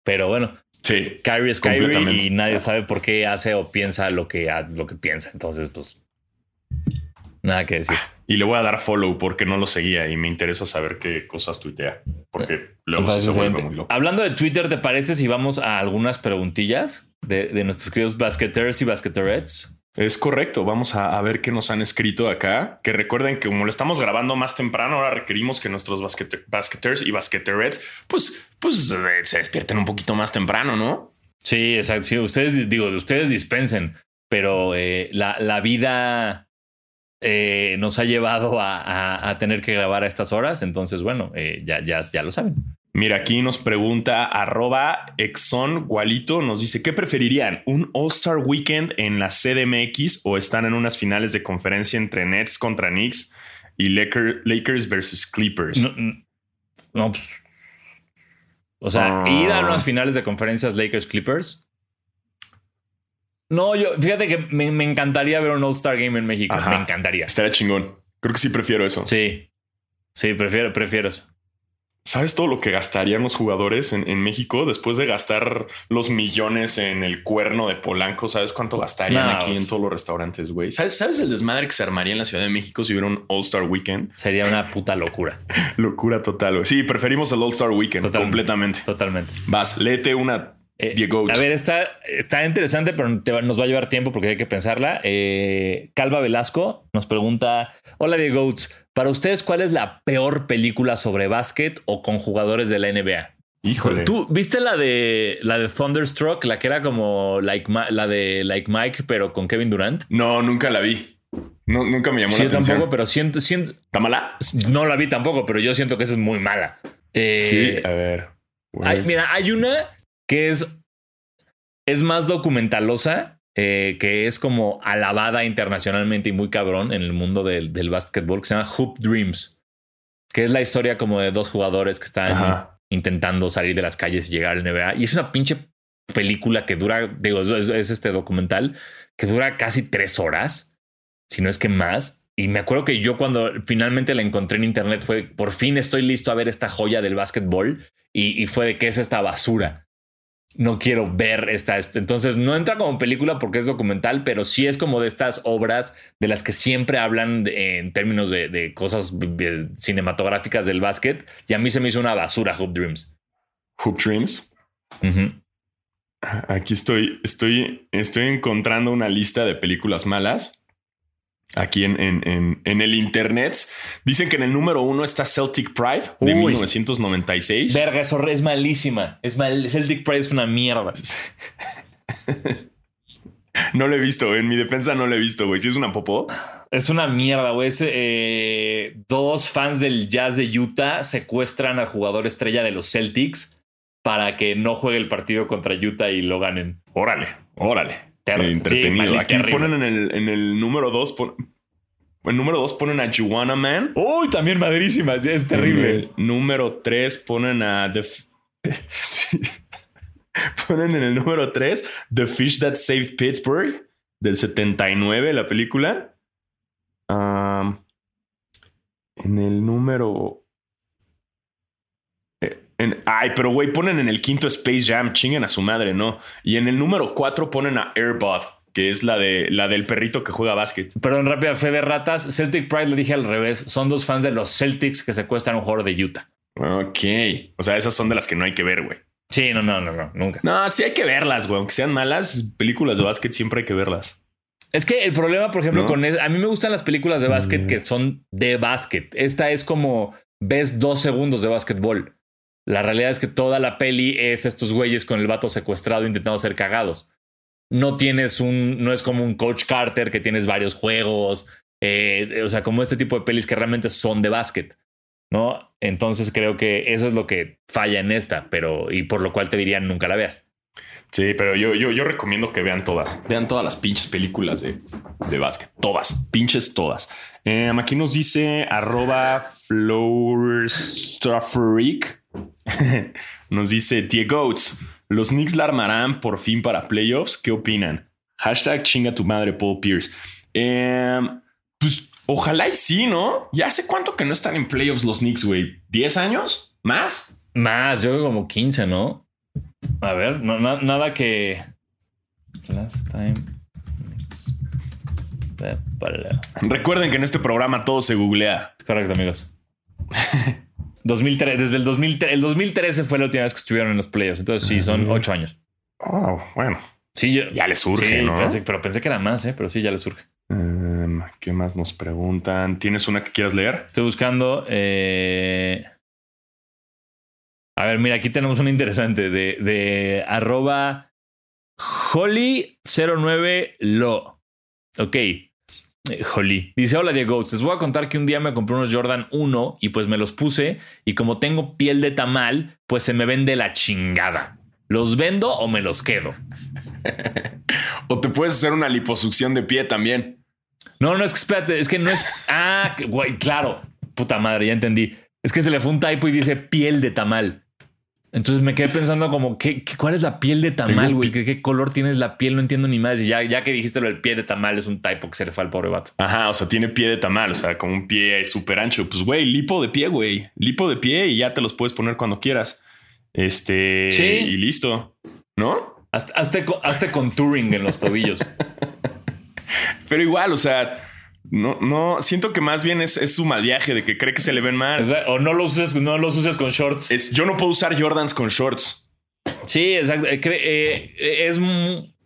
[SPEAKER 2] Pero bueno,
[SPEAKER 1] sí,
[SPEAKER 2] Kyrie es Kyrie y nadie sabe por qué hace o piensa lo que, lo que piensa. Entonces, pues, nada que decir.
[SPEAKER 1] Y le voy a dar follow porque no lo seguía y me interesa saber qué cosas tuitea. Porque luego se vuelve muy loco.
[SPEAKER 2] Hablando de Twitter, ¿te parece si vamos a algunas preguntillas de, nuestros queridos basketers y basketerets?
[SPEAKER 1] Es correcto, vamos a, ver qué nos han escrito acá. Que recuerden que como lo estamos grabando más temprano, ahora requerimos que nuestros basketers y basketerets pues, pues eh, se despierten un poquito más temprano, ¿no?
[SPEAKER 2] Sí, exacto. Sí, ustedes, digo, ustedes dispensen, pero eh, la, la vida eh, nos ha llevado a, tener que grabar a estas horas. Entonces, bueno, eh, ya, ya, ya lo saben.
[SPEAKER 1] Mira, aquí nos pregunta arroba Exxon Gualito, nos dice, ¿qué preferirían? ¿Un All-Star Weekend en la CDMX o están en unas finales de conferencia entre Nets contra Knicks y Lakers versus Clippers?
[SPEAKER 2] No, pues, o sea, ir a ah. unas finales de conferencias Lakers Clippers no, yo, fíjate que me, encantaría ver un All-Star Game en México. Me encantaría.
[SPEAKER 1] Estaría chingón. Creo que sí prefiero eso.
[SPEAKER 2] Sí. Sí, prefiero, prefiero eso.
[SPEAKER 1] ¿Sabes todo lo que gastarían los jugadores en, México después de gastar los millones en el cuerno de Polanco? ¿Sabes cuánto gastarían aquí en todos los restaurantes, güey? ¿Sabes, ¿Sabes el desmadre que se armaría en la Ciudad de México si hubiera un All-Star Weekend?
[SPEAKER 2] Sería una puta locura.
[SPEAKER 1] locura total, güey. Sí, preferimos el All-Star Weekend completamente.
[SPEAKER 2] Totalmente.
[SPEAKER 1] Vas, léete una
[SPEAKER 2] eh, a ver, está, está interesante, pero nos va a llevar tiempo porque hay que pensarla. Eh, Calva Velasco nos pregunta: Hola, Diego Para ustedes, ¿cuál es la peor película sobre básquet o con jugadores de la NBA?
[SPEAKER 1] Híjole.
[SPEAKER 2] ¿Tú viste la de la de Thunderstruck, la que era como like, la de Like Mike, pero con Kevin Durant?
[SPEAKER 1] No, nunca la vi. No, nunca me llamó la atención.
[SPEAKER 2] tampoco, pero siento, siento.
[SPEAKER 1] ¿Está mala?
[SPEAKER 2] No la vi tampoco, pero yo siento que esa es muy mala.
[SPEAKER 1] Eh, sí, a ver.
[SPEAKER 2] mira, hay una que es, es más documentalosa, eh, que es como alabada internacionalmente y muy cabrón en el mundo del, del básquetbol, que se llama Hoop Dreams, que es la historia como de dos jugadores que están intentando salir de las calles y llegar al NBA. Y es una pinche película que dura, digo, es, es este documental que dura casi tres horas, si no es que más. Y me acuerdo que yo cuando finalmente la encontré en internet fue, por fin estoy listo a ver esta joya del básquetbol. Y, y fue de qué es esta basura no quiero ver esta. Entonces no entra como película porque es documental, pero sí es como de estas obras de las que siempre hablan en términos de, cosas cinematográficas del básquet. Y a mí se me hizo una basura Hoop Dreams.
[SPEAKER 1] Hoop Dreams. Aquí estoy, estoy, estoy encontrando una lista de películas malas aquí en, en, en, el internet. Dicen que en el número uno está Celtic Pride de 1996.
[SPEAKER 2] Verga, eso es malísima. Es mal, Celtic Pride es una mierda.
[SPEAKER 1] no lo he visto, en mi defensa no lo he visto, güey. Si es una popó.
[SPEAKER 2] Es una mierda, güey. Eh, dos fans del Jazz de Utah secuestran al jugador estrella de los Celtics para que no juegue el partido contra Utah y lo ganen.
[SPEAKER 1] Órale, órale entretenido. Aquí ponen en el, en el número 2. En número 2 ponen a Juana Man.
[SPEAKER 2] Uy, también madrísima. Es terrible.
[SPEAKER 1] número 3 ponen a The. Ponen en el número 3 The Fish That Saved Pittsburgh del 79, la película. en el número. Ay, pero güey, ponen en el quinto Space Jam, chinguen a su madre, ¿no? Y en el número cuatro ponen a Airbud, que es la, de, la del perrito que juega básquet.
[SPEAKER 2] Perdón, rápida fe de ratas. Celtic Pride lo dije al revés. Son dos fans de los Celtics que secuestran un jugador de Utah.
[SPEAKER 1] Ok. O sea, esas son de las que no hay que ver, güey.
[SPEAKER 2] Sí, no, no, no, no, nunca.
[SPEAKER 1] No, sí hay que verlas, güey. Aunque sean malas, películas de básquet siempre hay que verlas.
[SPEAKER 2] Es que el problema, por ejemplo, con a mí me gustan las películas de básquet que son de básquet. Esta es como ves dos segundos de básquetbol. La realidad es que toda la peli es estos güeyes con el vato secuestrado intentando ser cagados. No tienes un, no es como un Coach Carter que tienes varios juegos, eh, o sea, como este tipo de pelis que realmente son de básquet, ¿no? Entonces creo que eso es lo que falla en esta, pero y por lo cual te diría nunca la veas.
[SPEAKER 1] Sí, pero yo, yo, recomiendo que vean todas. Vean todas las pinches películas de, de básquet. Todas. Pinches todas. Em, aquí nos dice arroba nos dice Diego Los Knicks la armarán por fin para playoffs. ¿Qué opinan? Hashtag chinga tu madre, Paul Pierce. Em, pues ojalá y sí, ¿no? Ya hace cuánto que no están en playoffs los Knicks, güey. ¿10 años? ¿Más?
[SPEAKER 2] Más, yo creo como 15, ¿no? A ver, no, nada que. Last time.
[SPEAKER 1] Recuerden que en este programa todo se googlea.
[SPEAKER 2] Correcto, amigos. 2003, desde el 2013, el 2013 fue la última vez que estuvieron en los playoffs. Entonces, sí, son ocho años.
[SPEAKER 1] Oh, bueno.
[SPEAKER 2] Sí,
[SPEAKER 1] ya le surge, ¿no?
[SPEAKER 2] pero pensé que era más, ¿eh? pero sí, ya le surge.
[SPEAKER 1] Em, ¿Qué más nos preguntan? ¿Tienes una que quieras leer?
[SPEAKER 2] Estoy buscando. Eh... A ver, mira, aquí tenemos una interesante de, de arroba Holly09lo. Ok. Eh, Holly. Dice, hola Diego, les voy a contar que un día me compré unos Jordan 1 y pues me los puse y como tengo piel de tamal, pues se me vende la chingada. ¿Los vendo o me los quedo?
[SPEAKER 1] o te puedes hacer una liposucción de pie también.
[SPEAKER 2] No, no, es que espérate, es que no es... Ah, güey, claro. Puta madre, ya entendí. Es que se le fue un typo y dice piel de tamal. Entonces me quedé pensando como, ¿qué, cuál es la piel de tamal, güey? ¿Qué, color tienes la piel? No entiendo ni más. Y ya, ya que dijiste lo del pie de tamal, es un typo que se le fue al pobre vato.
[SPEAKER 1] Ajá, o sea, tiene pie de tamal, o sea, como un pie súper ancho. Pues, güey, lipo de pie, güey. Lipo de pie y ya te los puedes poner cuando quieras. Este, ¿Sí? y listo, ¿no?
[SPEAKER 2] Hazte, hazte contouring en los tobillos.
[SPEAKER 1] Pero igual, o sea, no, no, siento que más bien es, su mal viaje de que cree que se le ven mal.
[SPEAKER 2] O no los uses, no los uses con shorts.
[SPEAKER 1] Es, yo no puedo usar Jordans con shorts.
[SPEAKER 2] Sí, exacto. Eh, eh, es,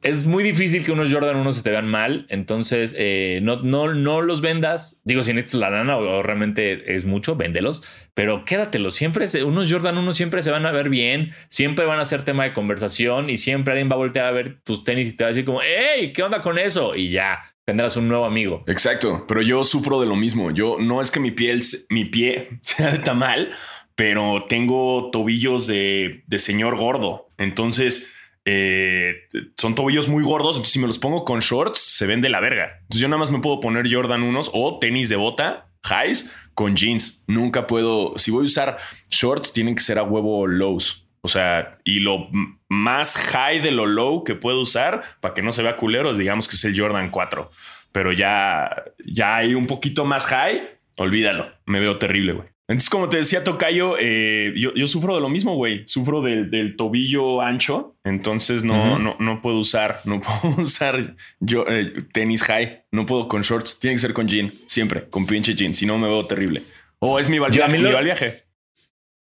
[SPEAKER 2] es muy difícil que unos Jordan 1 se te vean mal. Entonces, eh, no, no, no los vendas. Digo, si necesitas la lana o, realmente es mucho, véndelos. Pero quédatelos. Siempre, unos Jordan 1 siempre se van a ver bien. Siempre van a ser tema de conversación. Y siempre alguien va a voltear a ver tus tenis y te va a decir como, hey, ¿qué onda con eso? Y ya tendrás un nuevo amigo.
[SPEAKER 1] Exacto, pero yo sufro de lo mismo. Yo no es que mi piel, mi pie sea de tamal, pero tengo tobillos de, señor gordo. Entonces, eh, son tobillos muy gordos. Entonces, si me los pongo con shorts, se ven de la verga. Entonces, yo nada más me puedo poner Jordan unos o tenis de bota, highs, con jeans. Nunca puedo. Si voy a usar shorts, tienen que ser a huevo lows. O sea, y lo más high de lo low que puedo usar para que no se vea culero, digamos que es el Jordan 4. Pero ya, ya hay un poquito más high, olvídalo. Me veo terrible, güey. Entonces, como te decía Tocayo, eh, yo, sufro de lo mismo, güey. Sufro del, tobillo ancho. Entonces no, no, no puedo usar, no puedo usar yo, eh, tenis high. No puedo con shorts. Tiene que ser con jean, siempre, con pinche jean. Si no, me veo terrible. O es mi, val mi viaje.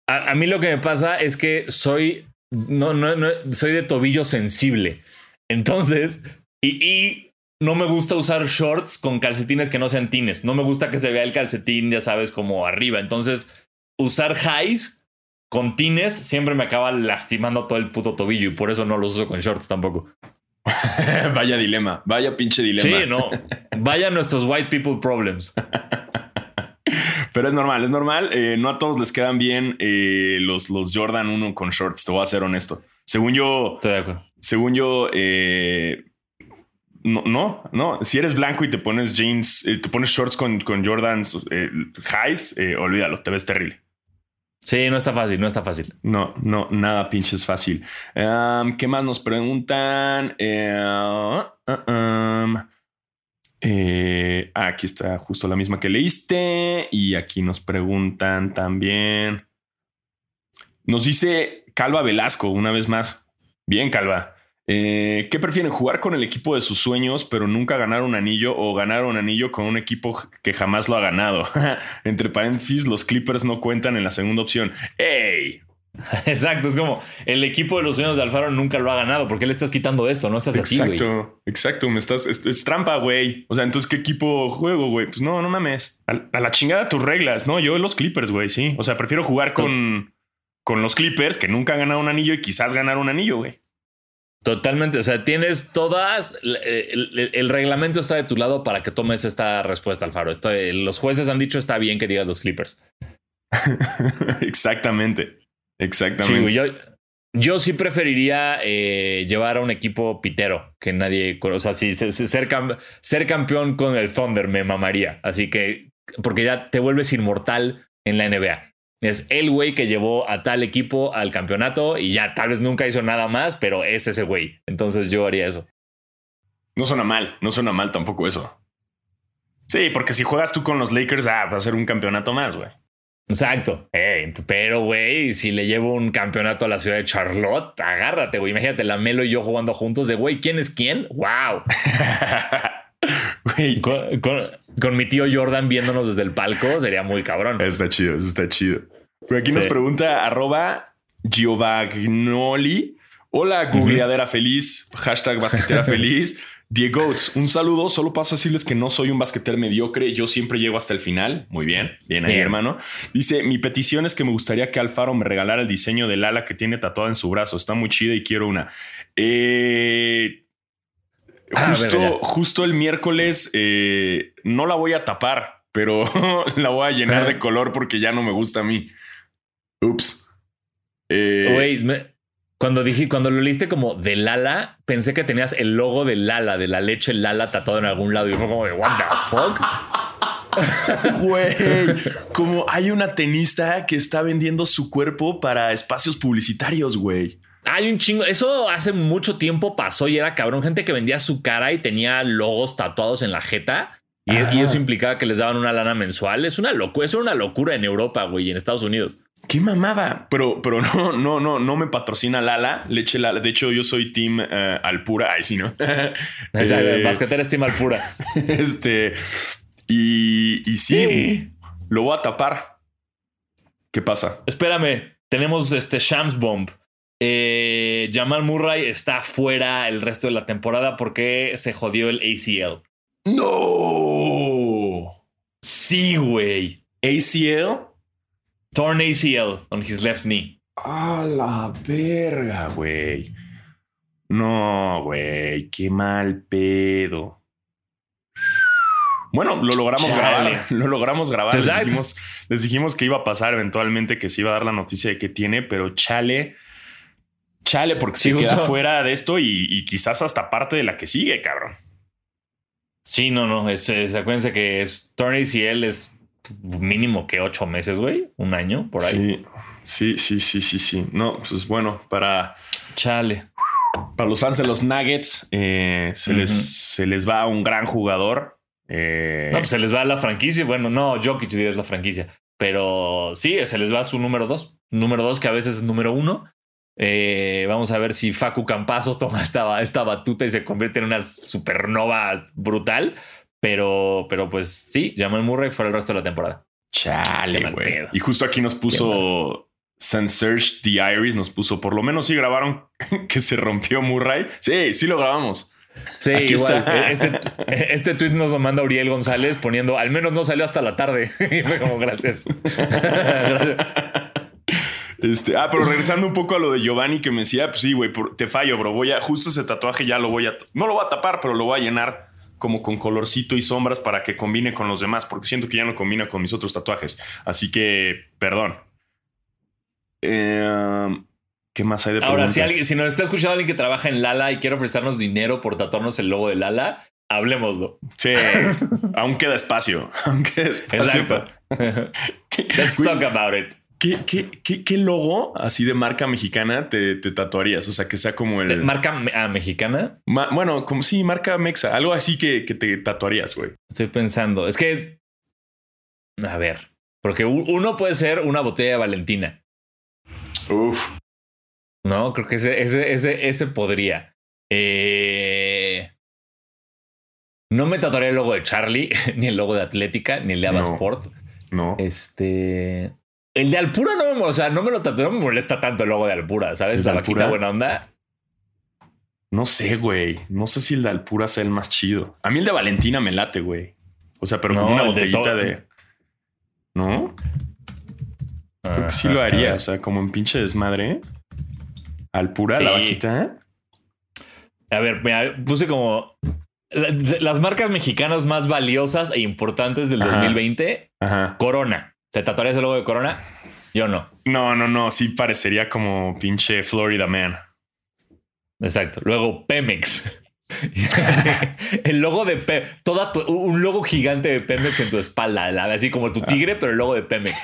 [SPEAKER 2] A, mí lo que me pasa es que soy, no, no, no, soy de tobillo sensible. Entonces, y, no me gusta usar shorts con calcetines que no sean tines. No me gusta que se vea el calcetín, ya sabes, como arriba. Entonces, usar highs con tines siempre me acaba lastimando todo el puto tobillo y por eso no los uso con shorts tampoco.
[SPEAKER 1] vaya dilema, vaya pinche dilema.
[SPEAKER 2] Sí, no. Vaya nuestros white people problems.
[SPEAKER 1] Pero es normal, es normal. Eh, no a todos les quedan bien eh, los, los Jordan 1 con shorts, te voy a ser honesto. Según yo,
[SPEAKER 2] Estoy de acuerdo.
[SPEAKER 1] según yo, eh, no, no, no. Si eres blanco y te pones jeans, te pones shorts con, con Jordans highs, olvídalo, te ves terrible.
[SPEAKER 2] Sí, no está fácil, no está fácil.
[SPEAKER 1] No, no, nada pinches fácil. ¿Qué más nos preguntan? Uh, um, eh, aquí está justo la misma que leíste. Y aquí nos preguntan también. Nos dice Calva Velasco una vez más. Bien, Calva. Eh, ¿Qué prefieren? ¿Jugar con el equipo de sus sueños, pero nunca ganar un anillo o ganar un anillo con un equipo que jamás lo ha ganado? Entre paréntesis, los Clippers no cuentan en la segunda opción. ¡Ey!
[SPEAKER 2] Exacto, es como el equipo de los sueños de Alfaro nunca lo ha ganado. ¿Por qué le estás quitando eso? No estás
[SPEAKER 1] así,
[SPEAKER 2] Exacto,
[SPEAKER 1] exacto. Me estás, es, trampa, güey. O sea, entonces, ¿qué equipo juego, güey? Pues no, no mames. A, la chingada tus reglas, ¿no? Yo los Clippers, güey, sí. O sea, prefiero jugar con, con los Clippers que nunca han ganado un anillo y quizás ganar un anillo, güey.
[SPEAKER 2] Totalmente, o sea, tienes todas, el, reglamento está de tu lado para que tomes esta respuesta, Alfaro. Esto, los jueces han dicho está bien que digas los Clippers.
[SPEAKER 1] Exactamente, exactamente.
[SPEAKER 2] yo, yo, sí preferiría eh, llevar a un equipo pitero, que nadie, o sea, sí, ser, ser campeón con el Thunder me mamaría. Así que, porque ya te vuelves inmortal en la NBA. Es el güey que llevó a tal equipo al campeonato y ya tal vez nunca hizo nada más, pero es ese güey. Entonces yo haría eso.
[SPEAKER 1] No suena mal, no suena mal tampoco eso. Sí, porque si juegas tú con los Lakers, ah, va a ser un campeonato más, güey.
[SPEAKER 2] Exacto. pero, güey, si le llevo un campeonato a la ciudad de Charlotte, agárrate, güey. Imagínate la Melo y yo jugando juntos de, güey, ¿quién es quién? ¡Wow! con, mi tío Jordan viéndonos desde el palco sería muy cabrón.
[SPEAKER 1] Está chido, eso está chido. Pero aquí nos pregunta arroba Giovagnoli. Hola, googleadera feliz, hashtag basquetera feliz. Diego, un saludo. Solo paso a decirles que no soy un basquetero mediocre. Yo siempre llego hasta el final. Muy bien, bien ahí, hermano. Dice: Mi petición es que me gustaría que Alfaro me regalara el diseño del ala que tiene tatuada en su brazo. Está muy chida y quiero una. Eh, Ah, justo, el miércoles eh, no la voy a tapar, pero la voy a llenar de color porque ya no me gusta a mí. Ups.
[SPEAKER 2] Eh, cuando dije, cuando lo leíste como de Lala, pensé que tenías el logo de Lala, de la leche Lala tatuado en algún lado y fue como de what the fuck.
[SPEAKER 1] Güey, como hay una tenista que está vendiendo su cuerpo para espacios publicitarios, güey.
[SPEAKER 2] Hay un chingo. Eso hace mucho tiempo pasó y era cabrón. Gente que vendía su cara y tenía logos tatuados en la jeta. Y, eso implicaba que les daban una lana mensual. Es una locura. Eso era una locura en Europa, güey, y en Estados Unidos.
[SPEAKER 1] Qué mamada. Pero, pero no, no, no, no me patrocina Lala. Leche Lala. De hecho, yo soy Team uh, Alpura. Ay, sí, ¿no?
[SPEAKER 2] eh, Basquetera es Team Alpura.
[SPEAKER 1] este. Y, y sí, lo voy a tapar. ¿Qué pasa?
[SPEAKER 2] Espérame. Tenemos este Shams Bomb. Eh, Jamal Murray está fuera el resto de la temporada porque se jodió el ACL.
[SPEAKER 1] No.
[SPEAKER 2] Sí, güey.
[SPEAKER 1] ACL.
[SPEAKER 2] Torn ACL on his left knee.
[SPEAKER 1] A la verga, güey. No, güey. Qué mal pedo. Bueno, lo logramos grabar. Lo logramos grabar. Les dijimos, les dijimos, que iba a pasar eventualmente, que se iba a dar la noticia de que tiene, pero chale chale, porque si queda fuera de esto y, quizás hasta parte de la que sigue, cabrón.
[SPEAKER 2] Sí, no, no. Es, acuérdense que es y él es mínimo que ocho meses, güey. Un año por
[SPEAKER 1] ahí. Sí, sí, sí, sí, sí. No, pues bueno, para.
[SPEAKER 2] Chale.
[SPEAKER 1] Para los fans de los Nuggets, eh, se, les, se les va un gran jugador. Eh,
[SPEAKER 2] no, pues se les va la franquicia. Bueno, no, Jokic es la franquicia. Pero sí, se les va su número dos. Número dos, que a veces es número uno. Eh, vamos a ver si Facu Campazo toma esta, esta batuta y se convierte en una supernova brutal. Pero, pero pues sí, Jamal Murray fue el resto de la temporada.
[SPEAKER 1] Chale, güey. Y justo aquí nos puso Search The Iris, nos puso por lo menos sí grabaron que se rompió Murray. Sí, sí lo grabamos.
[SPEAKER 2] Sí, igual. E-, este, este, tweet nos lo manda Uriel González poniendo al menos no salió hasta la tarde. y fue como gracias. gracias.
[SPEAKER 1] Este, ah, pero regresando un poco a lo de Giovanni que me decía, pues sí, güey, te fallo, bro. Voy a, justo ese tatuaje ya lo voy a, no lo voy a tapar, pero lo voy a llenar como con colorcito y sombras para que combine con los demás, porque siento que ya no combina con mis otros tatuajes. Así que, perdón. Em, ¿Qué más hay de
[SPEAKER 2] Ahora, si, alguien, si nos está escuchando alguien que trabaja en Lala y quiere ofrecernos dinero por tatuarnos el logo de Lala, hablemoslo.
[SPEAKER 1] Sí, aún queda espacio. Aún queda espacio.
[SPEAKER 2] Let's talk about it.
[SPEAKER 1] ¿Qué, qué, qué, logo así de marca mexicana te, tatuarías? O sea, que sea como el.
[SPEAKER 2] ¿Marca ah, mexicana?
[SPEAKER 1] bueno, como sí, marca mexa. Algo así que, que te tatuarías, güey.
[SPEAKER 2] Estoy pensando. Es que. A ver. Porque uno puede ser una botella de Valentina.
[SPEAKER 1] Uf.
[SPEAKER 2] No, creo que ese, ese, ese, ese podría. Eh, no me tatuaría el logo de Charlie, ni el logo de Atlética, ni el de Avasport.
[SPEAKER 1] No.
[SPEAKER 2] Este. El de Alpura no me, o sea, no me lo no me molesta tanto el logo de Alpura, ¿sabes? La vaquita buena onda.
[SPEAKER 1] No sé, güey. No sé si el de Alpura sea el más chido. A mí el de Valentina me late, güey. O sea, pero como una botellita de, ¿No? Creo que sí lo haría. O sea, como en pinche desmadre. Alpura, la vaquita.
[SPEAKER 2] A ver, me puse como las marcas mexicanas más valiosas e importantes del 2020. Corona. ¿Te tatuarías el logo de Corona? Yo no.
[SPEAKER 1] No, no, no. Sí parecería como pinche Florida Man.
[SPEAKER 2] Exacto. Luego Pemex. el logo de Pemex. Toda un logo gigante de Pemex en tu espalda. Así como tu tigre, pero el logo de Pemex.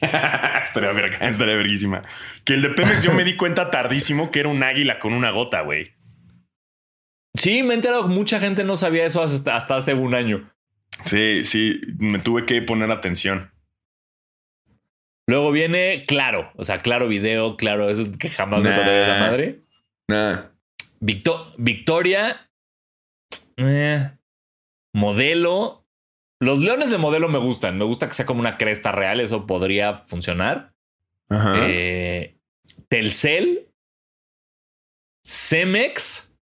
[SPEAKER 1] estaría, verga, estaría verguísima. Que el de Pemex yo me di cuenta tardísimo que era un águila con una gota, güey.
[SPEAKER 2] Sí, me he enterado mucha gente no sabía eso hasta, hace un año.
[SPEAKER 1] Sí, sí, me tuve que poner atención.
[SPEAKER 2] Luego viene Claro, o sea, Claro Video, Claro, eso que jamás me tocaría la madre.
[SPEAKER 1] Nada.
[SPEAKER 2] Victoria, eh, modelo. Los leones de modelo me gustan. Me gusta que sea como una cresta real. Eso podría funcionar. Eh, Telcel, Cemex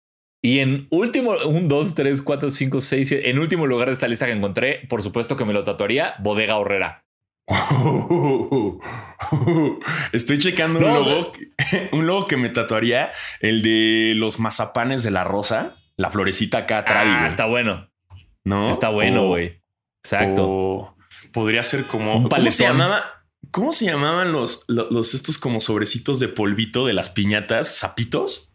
[SPEAKER 2] y en último, un, dos, tres, cuatro, cinco, seis, siete. En último lugar de esta lista que encontré, por supuesto que me lo tatuaría, Bodega Horrera.
[SPEAKER 1] Estoy checando un logo, un logo que me tatuaría, el de los mazapanes de la rosa, la florecita acá atrás.
[SPEAKER 2] Ah, está bueno.
[SPEAKER 1] No,
[SPEAKER 2] está bueno, güey. Exacto.
[SPEAKER 1] Podría ser como un ¿Cómo se llamaba? ¿Cómo se llamaban los, los, estos como sobrecitos de polvito de las piñatas? ¿Zapitos?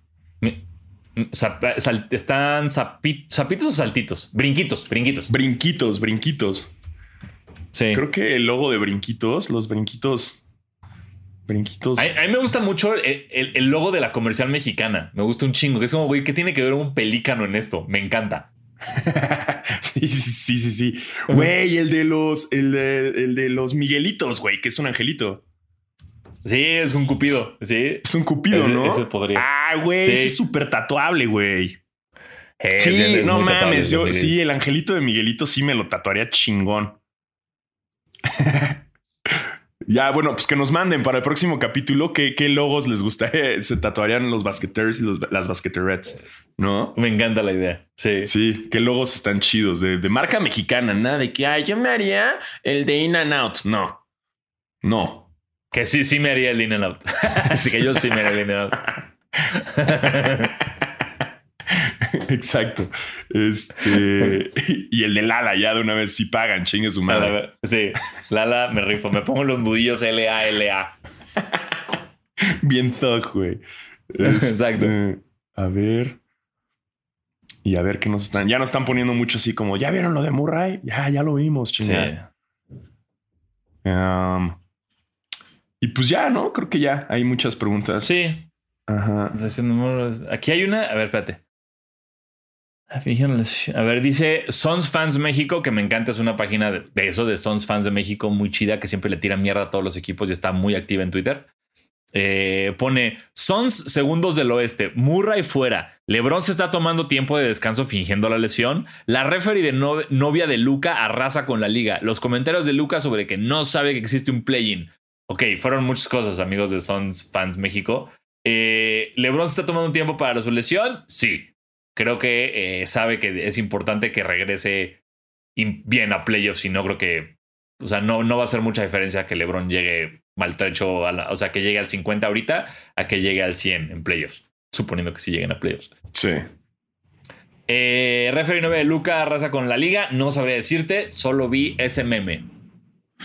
[SPEAKER 2] están zapitos o saltitos, brinquitos, brinquitos.
[SPEAKER 1] Brinquitos, brinquitos. Sí. Creo que el logo de brinquitos, los brinquitos. Brinquitos.
[SPEAKER 2] A, mí me gusta mucho el, logo de la comercial mexicana. Me gusta un chingo. Que es como, güey, ¿qué tiene que ver un pelícano en esto? Me encanta.
[SPEAKER 1] sí, sí, sí, sí. Güey, el de los, el de los Miguelitos, güey, que es un angelito.
[SPEAKER 2] Sí, es un cupido. Sí.
[SPEAKER 1] Es un cupido, ¿no?
[SPEAKER 2] Ese podría.
[SPEAKER 1] Ah, güey, es súper tatuable, güey. sí, no mames. Yo, sí, el angelito de Miguelito sí me lo tatuaría chingón. ya, bueno, pues que nos manden para el próximo capítulo qué, qué logos les gustaría, se tatuarían los basqueters y las basqueterets, ¿no?
[SPEAKER 2] Me encanta la idea. Sí.
[SPEAKER 1] Sí, qué logos están chidos de, de marca mexicana, nada de que, ay, yo me haría el de In and Out. No, no.
[SPEAKER 2] Que sí, sí me haría el in and out. Así que yo sí me haría el in and out.
[SPEAKER 1] Exacto. Este y el de Lala ya de una vez sí pagan, chingue su madre.
[SPEAKER 2] Sí, Lala me rifo, me pongo los nudillos L A L A.
[SPEAKER 1] Bien thug, güey.
[SPEAKER 2] Exacto.
[SPEAKER 1] Este, a ver. Y a ver qué nos están. Ya nos están poniendo mucho así como, ¿ya vieron lo de Murray? Ya, ya lo vimos, chingada. Sí. Um, y pues ya, ¿no? Creo que ya hay muchas preguntas.
[SPEAKER 2] Sí.
[SPEAKER 1] Ajá.
[SPEAKER 2] Aquí hay una. A ver, espérate. A ver, dice Sons Fans México, que me encanta, es una página de, eso, de Sons Fans de México, muy chida, que siempre le tira mierda a todos los equipos y está muy activa en Twitter. Eh, pone Sons segundos del oeste, Murray fuera. LeBron se está tomando tiempo de descanso fingiendo la lesión. La referee de novia de Luca arrasa con la liga. Los comentarios de Luca sobre que no sabe que existe un play-in. Ok, fueron muchas cosas, amigos de Sons Fans México. Eh, ¿LeBron se está tomando un tiempo para su lesión? Sí. Creo que eh, sabe que es importante que regrese bien a playoffs y no creo que. O sea, no, no va a hacer mucha diferencia que LeBron llegue maltrecho, o sea, que llegue al 50 ahorita a que llegue al 100 en playoffs. Suponiendo que sí lleguen a playoffs.
[SPEAKER 1] Sí.
[SPEAKER 2] Eh, referee 9 de Luca arrasa con la liga. No sabría decirte, solo vi ese meme.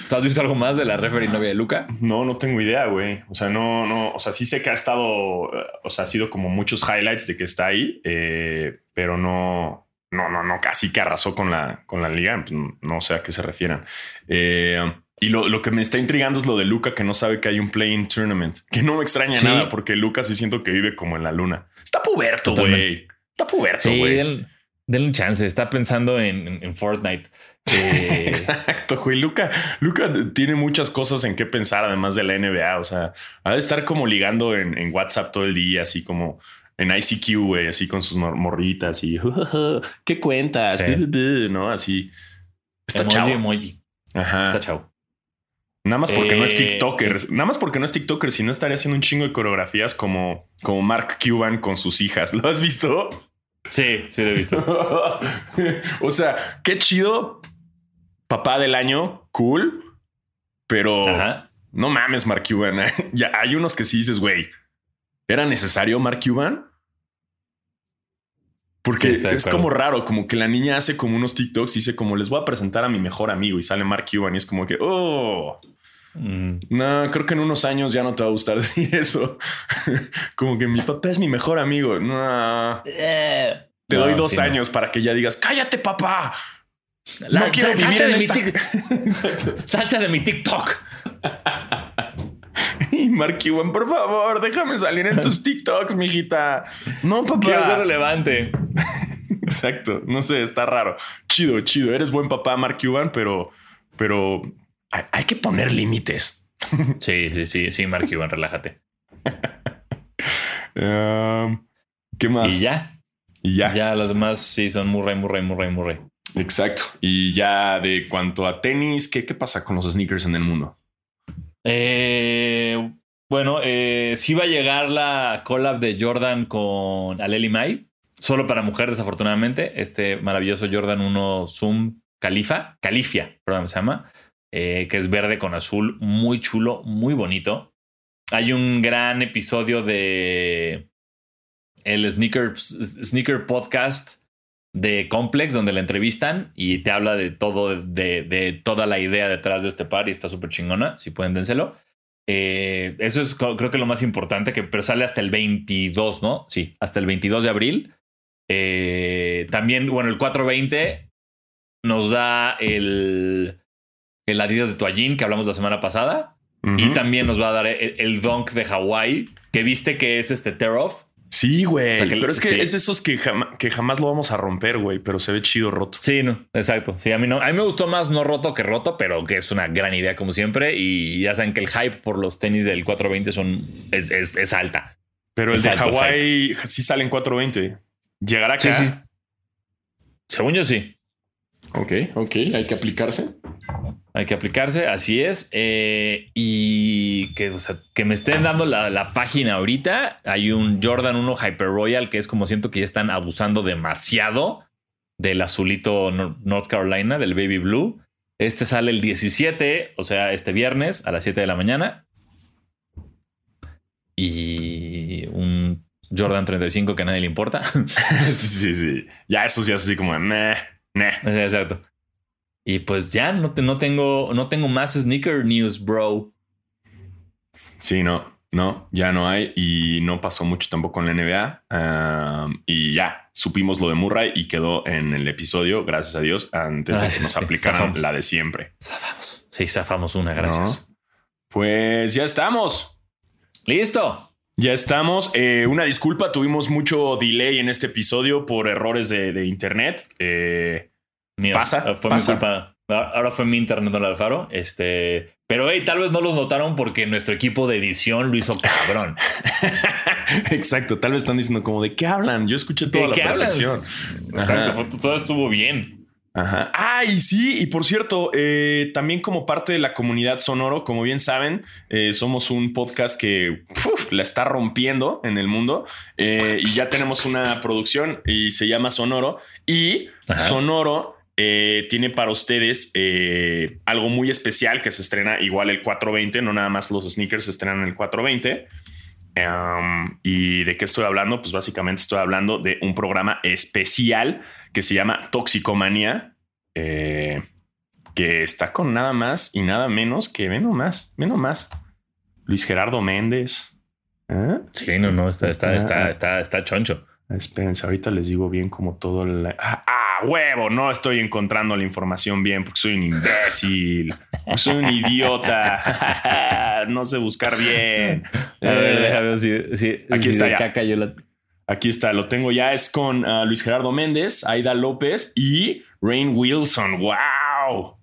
[SPEAKER 2] ¿Tú has visto algo más de la referee novia de Luca?
[SPEAKER 1] No, no tengo idea, güey. O sea, no, no, o sea, sí sé que ha estado, o sea, ha sido como muchos highlights de que está ahí, eh, pero no, no, no, no, casi que arrasó con la, con la liga. Pues, no sé a qué se refieran. Eh, y lo, que me está intrigando es lo de Luca, que no sabe que hay un play-in tournament, que no me extraña nada porque Luca sí siento que vive como en la luna. Está puberto, güey. Está puberto, güey.
[SPEAKER 2] Denle un chance, está pensando en, en Fortnite.
[SPEAKER 1] Eh, Exacto, güey. Luca, Luca tiene muchas cosas en qué pensar, además de la NBA. O sea, ha de estar como ligando en, WhatsApp todo el día, así como en ICQ, güey, así con sus morritas y qué cuentas, no así. Está chavo.
[SPEAKER 2] Emoji. Ajá. Está chavo.
[SPEAKER 1] Nada más porque no es eh, TikToker. Nada más porque no es TikToker, si no estaría haciendo un chingo de coreografías como, como Mark Cuban con sus hijas. ¿Lo has visto?
[SPEAKER 2] Sí, sí lo he visto.
[SPEAKER 1] o sea, qué chido papá del año, cool, pero no mames, Mark Cuban. ya hay unos que sí dices, güey, ¿era necesario Mark Cuban? Porque es como raro, como que la niña hace como unos TikToks y dice como les voy a presentar a mi mejor amigo y sale Mark Cuban y es como que, oh, mm. no, creo que en unos años ya no te va a gustar decir eso. como que mi papá es mi mejor amigo. No. Eh. te doy dos años para que ya digas, cállate papá
[SPEAKER 2] no quiero vivir en esta... Salta de mi TikTok.
[SPEAKER 1] Y Mark Cuban, por favor, déjame salir en tus TikToks, mijita. No, papá.
[SPEAKER 2] Quiero ser relevante.
[SPEAKER 1] Exacto. No sé, está raro. Chido, chido. Eres buen papá, Mark Cuban, pero, pero hay, que poner límites.
[SPEAKER 2] Sí, sí, sí, sí, Mark Cuban, relájate.
[SPEAKER 1] Um, ¿Qué más?
[SPEAKER 2] Y ya.
[SPEAKER 1] Y ya.
[SPEAKER 2] Ya las demás sí son Murray, Murray, Murray, Murray.
[SPEAKER 1] Exacto. Y ya de cuanto a tenis, ¿qué, qué pasa con los sneakers en el mundo?
[SPEAKER 2] Eh, bueno, eh, sí va a llegar la collab de Jordan con Aleli Mai, solo para mujer, desafortunadamente. Este maravilloso Jordan 1 Zoom Califa, Califia, perdón, se llama, eh, que es verde con azul, muy chulo, muy bonito. Hay un gran episodio de el Sneaker, Sneaker Podcast de Complex, donde la entrevistan y te habla de todo, de, toda la idea detrás de este par y está súper chingona. Si pueden, dénselo. Eh, eso es creo que lo más importante, que, pero sale hasta el 22, ¿no? Sí, hasta el 22 de abril. Eh, también, bueno, el 420 nos da el, el Adidas de Toallín que hablamos la semana pasada. Y también nos va a dar el, el Dunk de Hawaii, que viste que es este Tear Off.
[SPEAKER 1] Sí, güey. pero es que es de esos que, que jamás lo vamos a romper, güey, pero se ve chido roto.
[SPEAKER 2] Sí, no, exacto. Sí, a mí no. A mí me gustó más no roto que roto, pero que es una gran idea como siempre. Y ya saben que el hype por los tenis del 420 son, es, es, alta.
[SPEAKER 1] Pero el de Hawái sí sale en 420. ¿Llegará acá? Sí, sí.
[SPEAKER 2] Según yo sí.
[SPEAKER 1] Ok, ok, hay que aplicarse.
[SPEAKER 2] Hay que aplicarse, así es. Eh, y que, que me estén dando la, página ahorita. Hay un Jordan 1 Hyper Royal que es como siento que ya están abusando demasiado del azulito North Carolina, del Baby Blue. Este sale el 17, o sea, este viernes a las 7 de la mañana. Y un Jordan 35 que a nadie le importa.
[SPEAKER 1] sí, sí, sí. Ya eso sí es así como, meh.
[SPEAKER 2] Exacto. Y pues ya no, no, tengo, no tengo más sneaker news, bro.
[SPEAKER 1] Sí, no, no, ya no hay y no pasó mucho tampoco en la NBA. y ya supimos lo de Murray y quedó en el episodio, gracias a Dios, antes de que nos aplicaran la de siempre.
[SPEAKER 2] Zafamos. Sí, zafamos una, gracias.
[SPEAKER 1] Pues ya estamos.
[SPEAKER 2] Listo.
[SPEAKER 1] Ya estamos. Eh, una disculpa, tuvimos mucho delay en este episodio por errores de, internet. Eh, pasa.
[SPEAKER 2] Fue mi culpa. Ahora fue mi internet, don Alfaro. Este, pero hey, tal vez no los notaron porque nuestro equipo de edición lo hizo cabrón.
[SPEAKER 1] Exacto. Tal vez están diciendo como de qué hablan. Yo escuché toda la perfección.
[SPEAKER 2] Exacto. Todo estuvo bien.
[SPEAKER 1] Ajá. Ah, y sí, y por cierto, eh, también como parte de la comunidad Sonoro, como bien saben, eh, somos un podcast que la está rompiendo en el mundo eh, y ya tenemos una producción y se llama Sonoro. Y Sonoro tiene para ustedes algo muy especial que se estrena igual el 420, no nada más los sneakers se estrenan el 420. ¿Y de qué estoy hablando? Pues básicamente estoy hablando de un programa especial que se llama Toxicomanía, eh, que está con nada más y nada menos que menos más, menos más. Luis Gerardo Méndez.
[SPEAKER 2] ¿Eh? Sí, no, no, está, está, está, está, está choncho.
[SPEAKER 1] Espérense, ahorita les digo bien como todo el... Ah, ah, huevo, no estoy encontrando la información bien porque soy un imbécil, soy un idiota, no sé buscar bien.
[SPEAKER 2] A ver, déjame ver si,
[SPEAKER 1] aquí está
[SPEAKER 2] ya. Caca yo la...
[SPEAKER 1] Aquí está, lo tengo ya. Es con uh, Luis Gerardo Méndez, Aida López y Rain Wilson. ¡Wow!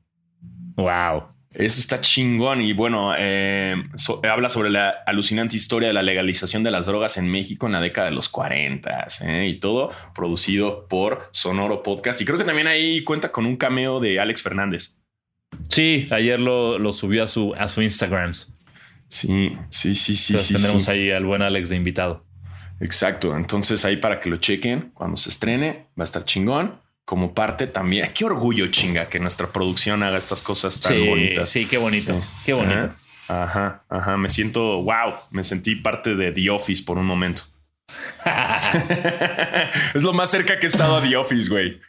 [SPEAKER 2] ¡Wow!
[SPEAKER 1] Eso está chingón. Y bueno, eh, so, habla sobre la alucinante historia de la legalización de las drogas en México en la década de los 40 ¿eh? y todo producido por Sonoro Podcast. Y creo que también ahí cuenta con un cameo de Alex Fernández.
[SPEAKER 2] Sí, ayer lo, lo subió a su, a su Instagram.
[SPEAKER 1] Sí, sí, sí, sí.
[SPEAKER 2] Entonces
[SPEAKER 1] sí
[SPEAKER 2] tendremos
[SPEAKER 1] sí.
[SPEAKER 2] ahí al buen Alex de invitado.
[SPEAKER 1] Exacto. Entonces ahí para que lo chequen cuando se estrene, va a estar chingón. Como parte también. Qué orgullo, chinga, que nuestra producción haga estas cosas tan
[SPEAKER 2] sí,
[SPEAKER 1] bonitas.
[SPEAKER 2] Sí, qué bonito.
[SPEAKER 1] Sí.
[SPEAKER 2] Qué bonito.
[SPEAKER 1] Ajá, ajá, ajá. Me siento, wow, me sentí parte de The Office por un momento. es lo más cerca que he estado a The Office, güey.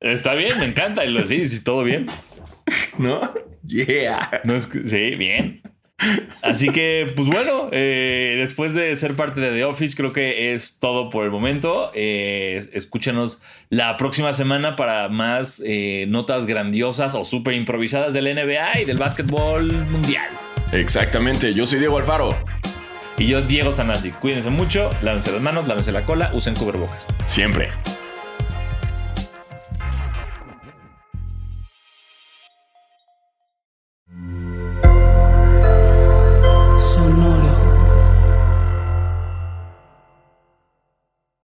[SPEAKER 2] Está bien, me encanta. Y lo, sí, sí, todo bien.
[SPEAKER 1] ¿No? Yeah.
[SPEAKER 2] No es, sí, bien. Así que, pues bueno, eh, después de ser parte de The Office, creo que es todo por el momento. Eh, escúchenos la próxima semana para más eh, notas grandiosas o súper improvisadas del NBA y del básquetbol mundial.
[SPEAKER 1] Exactamente. Yo soy Diego Alfaro.
[SPEAKER 2] Y yo, Diego Sanasi. Cuídense mucho, lávense las manos, lávense la cola, usen cubrebocas.
[SPEAKER 1] Siempre.